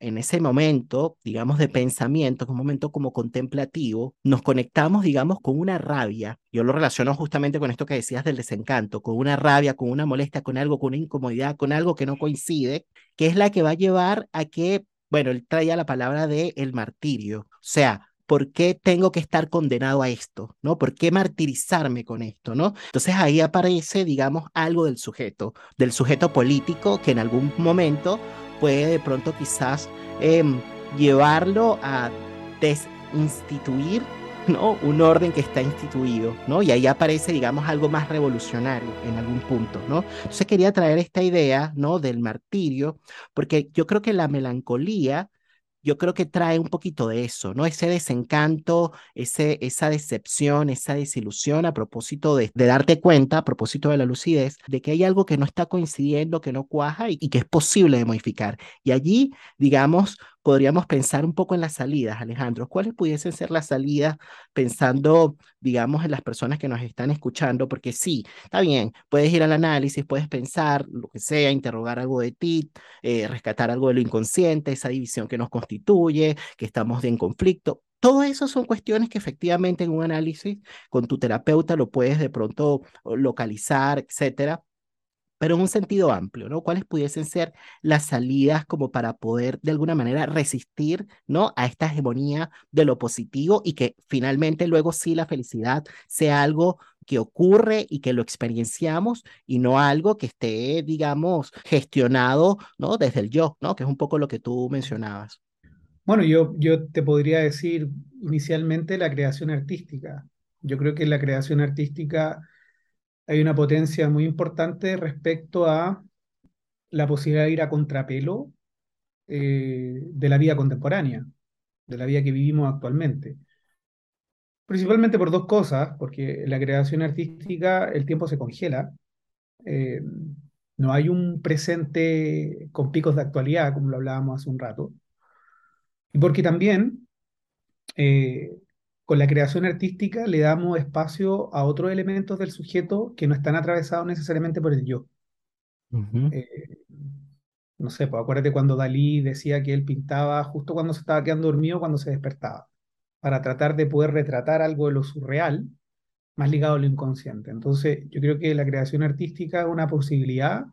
en ese momento, digamos, de pensamiento, un momento como contemplativo, nos conectamos, digamos, con una rabia. Yo lo relaciono justamente con esto que decías del desencanto, con una rabia, con una molestia, con algo, con una incomodidad, con algo que no coincide, que es la que va a llevar a que bueno, él traía la palabra de el martirio, o sea, ¿por qué tengo que estar condenado a esto? ¿No? ¿Por qué martirizarme con esto? ¿No? Entonces ahí aparece, digamos, algo del sujeto, del sujeto político que en algún momento puede de pronto quizás em, llevarlo a desinstituir ¿no? un orden que está instituido, ¿no? Y ahí aparece, digamos, algo más revolucionario en algún punto, ¿no? Entonces quería traer esta idea, ¿no? Del martirio, porque yo creo que la melancolía yo creo que trae un poquito de eso, ¿no? Ese desencanto, ese, esa decepción, esa desilusión a propósito de, darte cuenta, a propósito de la lucidez, de que hay algo que no está coincidiendo, que no cuaja y, y que es posible de modificar. Y allí, digamos, podríamos pensar un poco en las salidas, Alejandro. ¿Cuáles pudiesen ser las salidas pensando, digamos, en las personas que nos están escuchando? Porque sí, está bien, puedes ir al análisis, puedes pensar lo que sea, interrogar algo de ti, eh, rescatar algo de lo inconsciente, esa división que nos constituye, que estamos en conflicto. Todo eso son cuestiones que efectivamente en un análisis con tu terapeuta lo puedes de pronto localizar, etcétera pero en un sentido amplio, ¿no? ¿Cuáles pudiesen ser las salidas como para poder de alguna manera resistir, ¿no? A esta hegemonía de lo positivo y que finalmente luego sí la felicidad sea algo que ocurre y que lo experienciamos y no algo que esté, digamos, gestionado, ¿no? Desde el yo, ¿no? Que es un poco lo que tú mencionabas. Bueno, yo, yo te podría decir inicialmente la creación artística. Yo creo que la creación artística hay una potencia muy importante respecto a la posibilidad de ir a contrapelo eh, de la vida contemporánea, de la vida que vivimos actualmente. Principalmente por dos cosas, porque en la creación artística el tiempo se congela, eh, no hay un presente con picos de actualidad, como lo hablábamos hace un rato, y porque también eh, con la creación artística le damos espacio a otros elementos del sujeto que no están atravesados necesariamente por el yo. Eh, no sé, pues acuérdate cuando Dalí decía que él pintaba justo cuando se estaba quedando dormido, cuando se despertaba, para tratar de poder retratar algo de lo surreal, más ligado a lo inconsciente. Entonces, yo creo que la creación artística es una posibilidad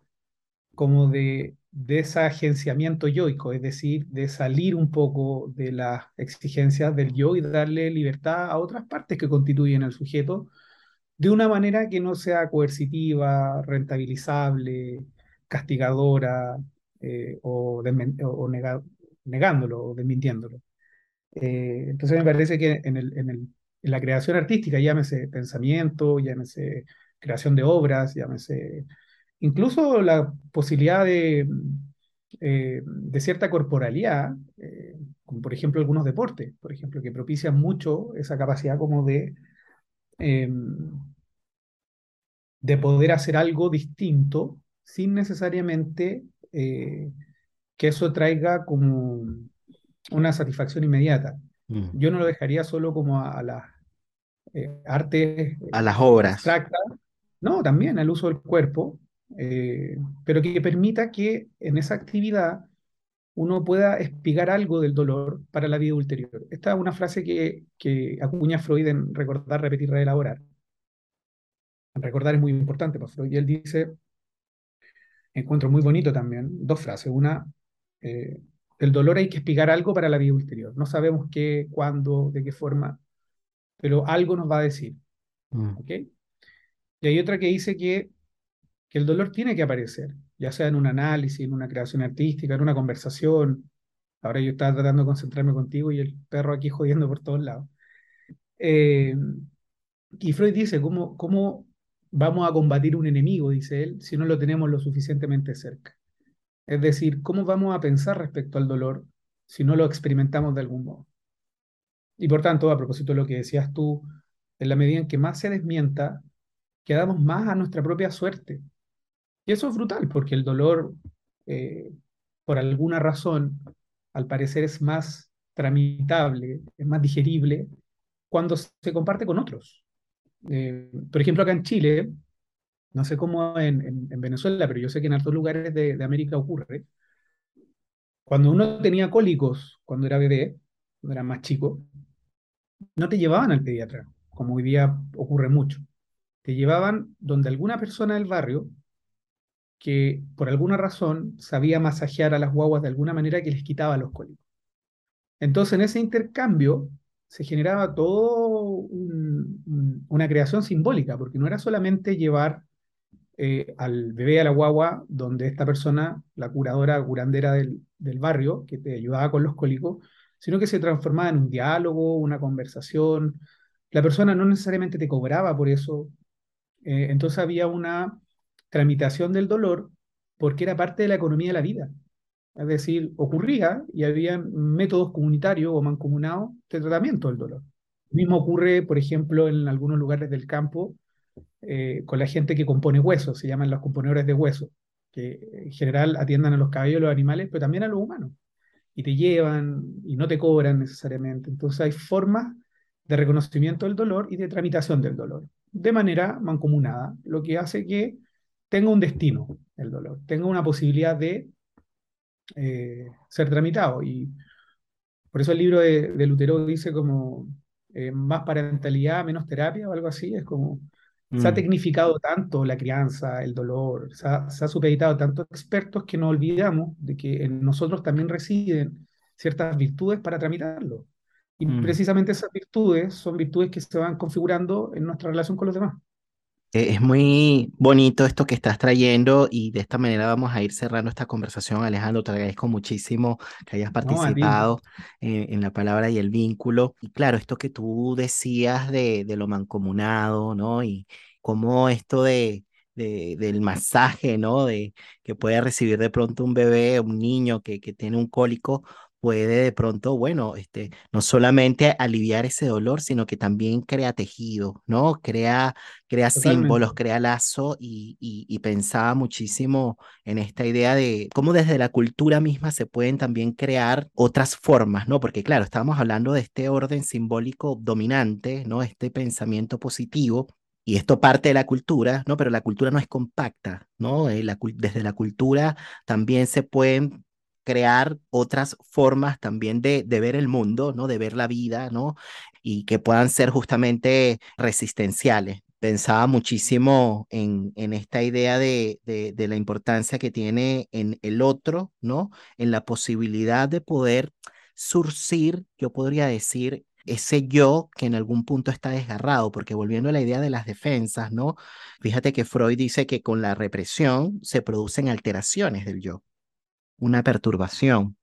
como de de ese agenciamiento yoico, es decir, de salir un poco de las exigencias del yo y darle libertad a otras partes que constituyen al sujeto de una manera que no sea coercitiva, rentabilizable, castigadora eh, o, negándolo o desmintiéndolo. Eh, entonces me parece que en, el, en, el, en la creación artística, llámese pensamiento, llámese creación de obras, llámese incluso la posibilidad de, eh, de cierta corporalidad, eh, como por ejemplo algunos deportes, por ejemplo, que propician mucho esa capacidad como de, em, de poder hacer algo distinto sin necesariamente eh, que eso traiga como una satisfacción inmediata. Mm. Yo no lo dejaría solo como a, las artes a las obras abstractas, no, también al uso del cuerpo, eh, pero que permita que en esa actividad uno pueda espigar algo del dolor para la vida ulterior. Esta es una frase que, que acuña Freud en recordar, repetir, reelaborar. Recordar es muy importante para Freud. Y él dice, encuentro muy bonito también, dos frases. Una, eh, el dolor hay que espigar algo para la vida ulterior. No sabemos qué, cuándo, de qué forma, pero algo nos va a decir. Mm. Y hay otra que dice que que el dolor tiene que aparecer, ya sea en un análisis, en una creación artística, en una conversación. Ahora yo estaba tratando de concentrarme contigo y el perro aquí jodiendo por todos lados. Eh, y Freud dice, ¿cómo, ¿cómo vamos a combatir un enemigo, dice él, si no lo tenemos lo suficientemente cerca? Es decir, ¿cómo vamos a pensar respecto al dolor si no lo experimentamos de algún modo? Y por tanto, a propósito de lo que decías tú, en la medida en que más se desmienta, quedamos más a nuestra propia suerte. Y eso es brutal, porque el dolor, eh, por alguna razón, al parecer es más tramitable, es más digerible cuando se comparte con otros. Eh, por ejemplo, acá en Chile, no sé cómo en, en, Venezuela, pero yo sé que en otros lugares de, de, América ocurre. Cuando uno tenía cólicos, cuando era bebé, cuando era más chico, no te llevaban al pediatra, como hoy día ocurre mucho. Te llevaban donde alguna persona del barrio que por alguna razón sabía masajear a las guaguas de alguna manera que les quitaba los cólicos. Entonces, en ese intercambio se generaba todo una creación simbólica, porque no era solamente llevar eh, al bebé a la guagua, donde esta persona, la curadora, curandera del, barrio, que te ayudaba con los cólicos, sino que se transformaba en un diálogo, una conversación. La persona no necesariamente te cobraba por eso. Eh, entonces había una tramitación del dolor porque era parte de la economía de la vida. Es decir, ocurría y había métodos comunitarios o mancomunados de tratamiento del dolor. Lo mismo ocurre, por ejemplo, en algunos lugares del campo eh, con la gente que compone huesos, se llaman los componedores de huesos, que en general atiendan a los cabellos de los animales, pero también a los humanos y te llevan y no te cobran necesariamente. Entonces hay formas de reconocimiento del dolor y de tramitación del dolor, de manera mancomunada, lo que hace que tenga un destino el dolor, tenga una posibilidad de eh, ser tramitado. Y por eso el libro de, de Lutero dice como eh, más parentalidad, menos terapia o algo así, es como se ha mm. tecnificado tanto la crianza, el dolor, se ha, se ha supeditado tanto expertos que no olvidamos de que en nosotros también residen ciertas virtudes para tramitarlo. Y mm. precisamente esas virtudes son virtudes que se van configurando en nuestra relación con los demás. Eh, es muy bonito esto que estás trayendo y de esta manera vamos a ir cerrando esta conversación. Alejandro, te agradezco muchísimo que hayas participado en, la palabra y el vínculo. Y claro, esto que tú decías de, de lo mancomunado, ¿no? Y cómo esto de, de, del masaje, ¿no? De que puede recibir de pronto un bebé, un niño que, que tiene un cólico, puede de pronto, bueno, este, no solamente aliviar ese dolor, sino que también crea tejido, ¿no? Crea, crea símbolos, crea lazo y, y, pensaba muchísimo en esta idea de cómo desde la cultura misma se pueden también crear otras formas, ¿no? Porque claro, estábamos hablando de este orden simbólico dominante, ¿no? Este pensamiento positivo. Y esto parte de la cultura, ¿no? Pero la cultura no es compacta, ¿no? Eh, desde la cultura también se pueden crear otras formas también de, ver el mundo, ¿no? De ver la vida, ¿no? Y que puedan ser justamente resistenciales. Pensaba muchísimo en, esta idea de, de, de la importancia que tiene en el otro, ¿no? En la posibilidad de poder surcir, yo podría decir, ese yo que en algún punto está desgarrado, porque volviendo a la idea de las defensas, ¿no? Fíjate que Freud dice que con la represión se producen alteraciones del yo una perturbación,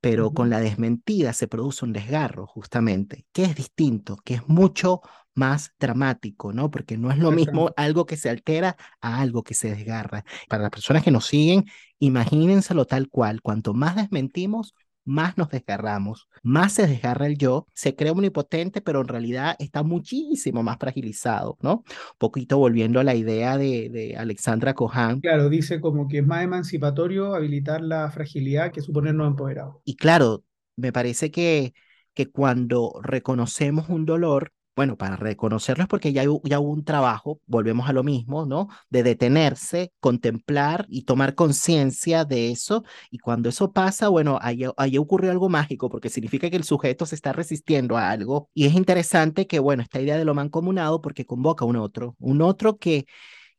pero con la desmentida se produce un desgarro, justamente, que es distinto, que es mucho más dramático, ¿no? Porque no es lo mismo algo que se altera a algo que se desgarra. Para las personas que nos siguen, imagínenselo tal cual, cuanto más desmentimos, más nos desgarramos, más se desgarra el yo, se crea omnipotente, pero en realidad está muchísimo más fragilizado, ¿no? Un poquito volviendo a la idea de, de Alexandra Cohan. Claro, dice como que es más emancipatorio habilitar la fragilidad que suponernos empoderados. Y claro, me parece que, que cuando reconocemos un dolor, bueno, para reconocerlo es porque ya, ya hubo un trabajo, volvemos a lo mismo, ¿no? De detenerse, contemplar y tomar conciencia de eso. Y cuando eso pasa, bueno, ahí, ahí ocurrió algo mágico, porque significa que el sujeto se está resistiendo a algo. Y es interesante que, bueno, esta idea de lo mancomunado, porque convoca a un otro, un otro que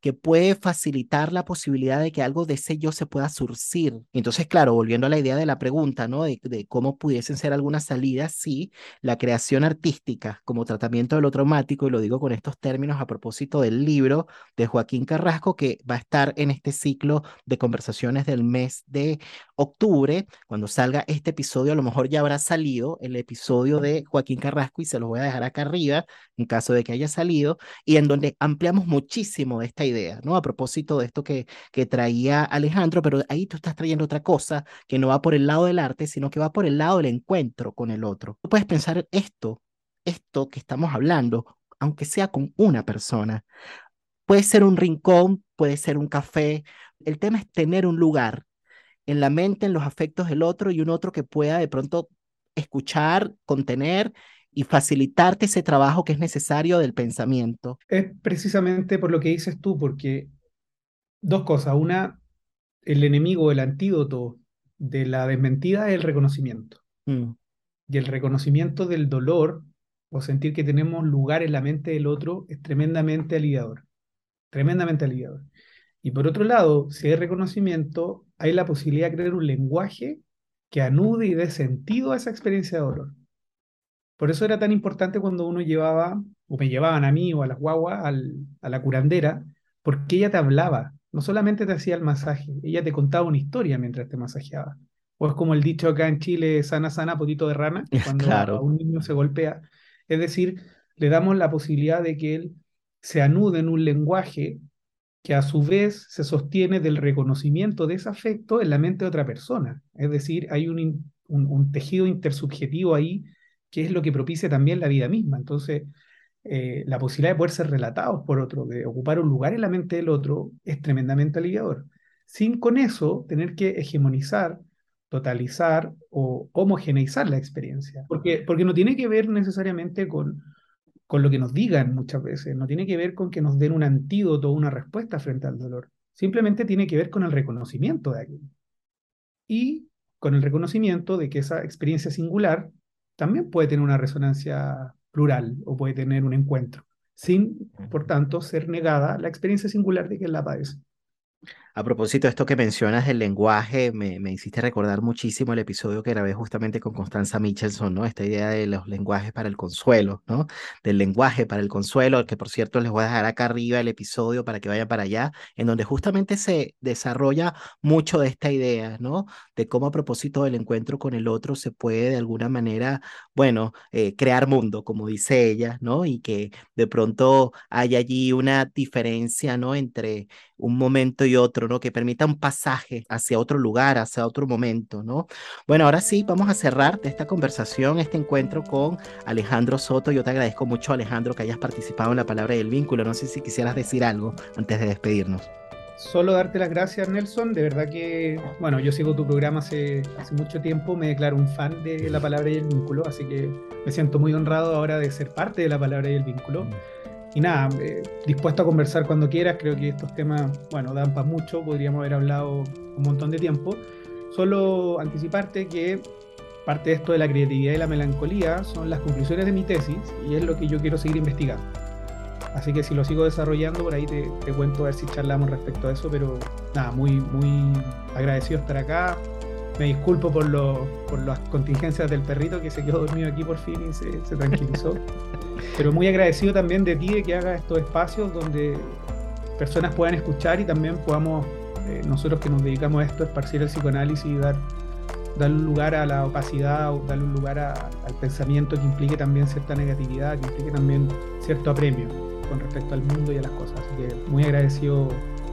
que puede facilitar la posibilidad de que algo de ese yo se pueda surcir. Entonces, claro, volviendo a la idea de la pregunta, ¿no? De, cómo pudiesen ser algunas salidas, sí, la creación artística como tratamiento de lo traumático, y lo digo con estos términos a propósito del libro de Joaquín Carrasco, que va a estar en este ciclo de conversaciones del mes de octubre. Cuando salga este episodio, a lo mejor ya habrá salido el episodio de Joaquín Carrasco y se lo voy a dejar acá arriba en caso de que haya salido, y en donde ampliamos muchísimo de esta idea, ¿no? A propósito de esto que, que traía Alejandro, pero ahí tú estás trayendo otra cosa que no va por el lado del arte, sino que va por el lado del encuentro con el otro. Tú puedes pensar esto, esto que estamos hablando, aunque sea con una persona. Puede ser un rincón, puede ser un café. El tema es tener un lugar en la mente, en los afectos del otro y un otro que pueda de pronto escuchar, contener y facilitarte ese trabajo que es necesario del pensamiento. Es precisamente por lo que dices tú, porque dos cosas. Una, el enemigo, el antídoto de la desmentida es el reconocimiento. Mm. Y el reconocimiento del dolor o sentir que tenemos lugar en la mente del otro es tremendamente aliviador. Tremendamente aliviador. Y por otro lado, si hay reconocimiento, hay la posibilidad de crear un lenguaje que anude y dé sentido a esa experiencia de dolor. Por eso era tan importante cuando uno llevaba, o me llevaban a mí o a las guaguas, a la curandera, porque ella te hablaba, no solamente te hacía el masaje, ella te contaba una historia mientras te masajeaba. O es como el dicho acá en Chile, sana, sana, potito de rana, cuando a un niño se golpea. Es decir, le damos la posibilidad de que él se anude en un lenguaje que a su vez se sostiene del reconocimiento de ese afecto en la mente de otra persona. Es decir, hay un, un, tejido intersubjetivo ahí que es lo que propicia también la vida misma. Entonces, eh, la posibilidad de poder ser relatados por otro, de ocupar un lugar en la mente del otro, es tremendamente aliviador. Sin con eso tener que hegemonizar, totalizar o homogeneizar la experiencia. Porque, porque no tiene que ver necesariamente con, con lo que nos digan muchas veces, no tiene que ver con que nos den un antídoto o una respuesta frente al dolor, simplemente tiene que ver con el reconocimiento de aquello. Y con el reconocimiento de que esa experiencia singular también puede tener una resonancia plural o puede tener un encuentro, sin, por tanto, ser negada la experiencia singular de quien la padece. A propósito de esto que mencionas del lenguaje, me, me, hiciste recordar muchísimo el episodio que grabé justamente con Constanza Michelson, ¿no? Esta idea de los lenguajes para el consuelo, ¿no? Del lenguaje para el consuelo, que por cierto les voy a dejar acá arriba el episodio para que vayan para allá, en donde justamente se desarrolla mucho de esta idea, ¿no? De cómo a propósito del encuentro con el otro se puede de alguna manera, bueno, eh, crear mundo, como dice ella, ¿no? Y que de pronto hay allí una diferencia, ¿no? Entre un momento y otro, ¿no? Que permita un pasaje hacia otro lugar, hacia otro momento, ¿no? Bueno, ahora sí, vamos a cerrar esta conversación, este encuentro con Alejandro Soto. Yo te agradezco mucho, Alejandro, que hayas participado en la palabra del vínculo. No sé si quisieras decir algo antes de despedirnos. Solo darte las gracias, Nelson. De verdad que, bueno, yo sigo tu programa hace, hace mucho tiempo, me declaro un fan de la palabra y el vínculo, así que me siento muy honrado ahora de ser parte de la palabra y el vínculo. Mm y nada, eh, dispuesto a conversar cuando quieras, creo que estos temas, bueno, dan para mucho, podríamos haber hablado un montón de tiempo. Solo anticiparte que parte de esto de la creatividad y la melancolía son las conclusiones de mi tesis y es lo que yo quiero seguir investigando. Así que si lo sigo desarrollando, por ahí te, te cuento a ver si charlamos respecto a eso, pero nada, muy, muy agradecido estar acá. Me disculpo por, lo, por las contingencias del perrito que se quedó dormido aquí por fin y se, se tranquilizó. Pero muy agradecido también de ti de que hagas estos espacios donde personas puedan escuchar y también podamos, eh, nosotros que nos dedicamos a esto, esparcir el psicoanálisis y dar, dar un lugar a la opacidad o darle un lugar al pensamiento que implique también cierta negatividad, que implique también cierto apremio con respecto al mundo y a las cosas. Así que muy agradecido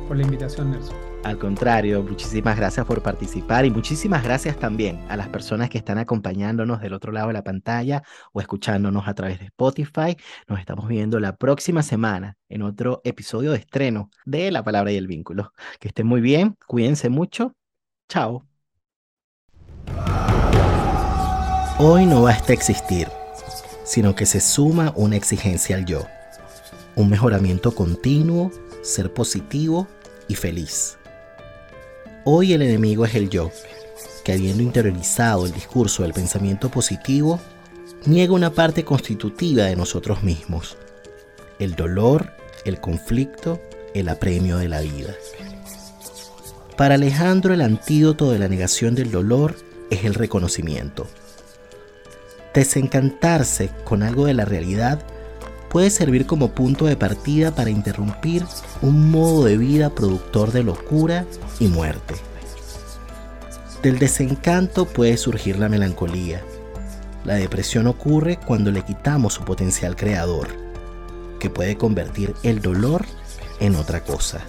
por la invitación, Nelson. Al contrario, muchísimas gracias por participar y muchísimas gracias también a las personas que están acompañándonos del otro lado de la pantalla o escuchándonos a través de Spotify. Nos estamos viendo la próxima semana en otro episodio de estreno de La Palabra y el Vínculo. Que estén muy bien, cuídense mucho. Chao. Hoy no basta existir, sino que se suma una exigencia al yo. Un mejoramiento continuo, ser positivo y feliz. Hoy el enemigo es el yo, que habiendo interiorizado el discurso del pensamiento positivo, niega una parte constitutiva de nosotros mismos, el dolor, el conflicto, el apremio de la vida. Para Alejandro el antídoto de la negación del dolor es el reconocimiento. Desencantarse con algo de la realidad puede servir como punto de partida para interrumpir un modo de vida productor de locura y muerte. Del desencanto puede surgir la melancolía. La depresión ocurre cuando le quitamos su potencial creador, que puede convertir el dolor en otra cosa.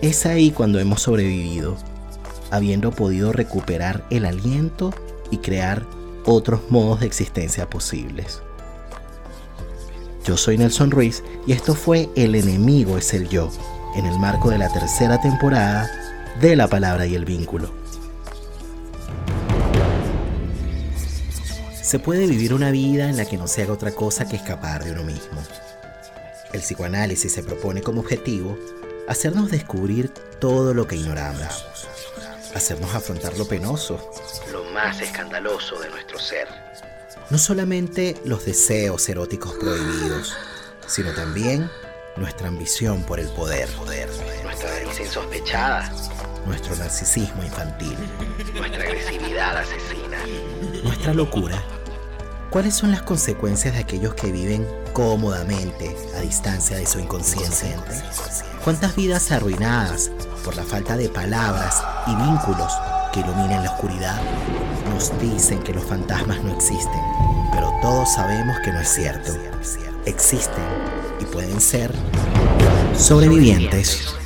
Es ahí cuando hemos sobrevivido, habiendo podido recuperar el aliento y crear otros modos de existencia posibles. Yo soy Nelson Ruiz y esto fue El enemigo es el yo, en el marco de la tercera temporada de La Palabra y el Vínculo. Se puede vivir una vida en la que no se haga otra cosa que escapar de uno mismo. El psicoanálisis se propone como objetivo hacernos descubrir todo lo que ignoramos, hacernos afrontar lo penoso, lo más escandaloso de nuestro ser no solamente los deseos eróticos prohibidos, sino también nuestra ambición por el poder, nuestra derecha insospechada, nuestro narcisismo infantil, nuestra agresividad asesina, nuestra locura. ¿Cuáles son las consecuencias de aquellos que viven cómodamente a distancia de su inconsciente? ¿Cuántas vidas arruinadas por la falta de palabras y vínculos que iluminen la oscuridad? Nos dicen que los fantasmas no existen, pero todos sabemos que no es cierto. Existen y pueden ser sobrevivientes.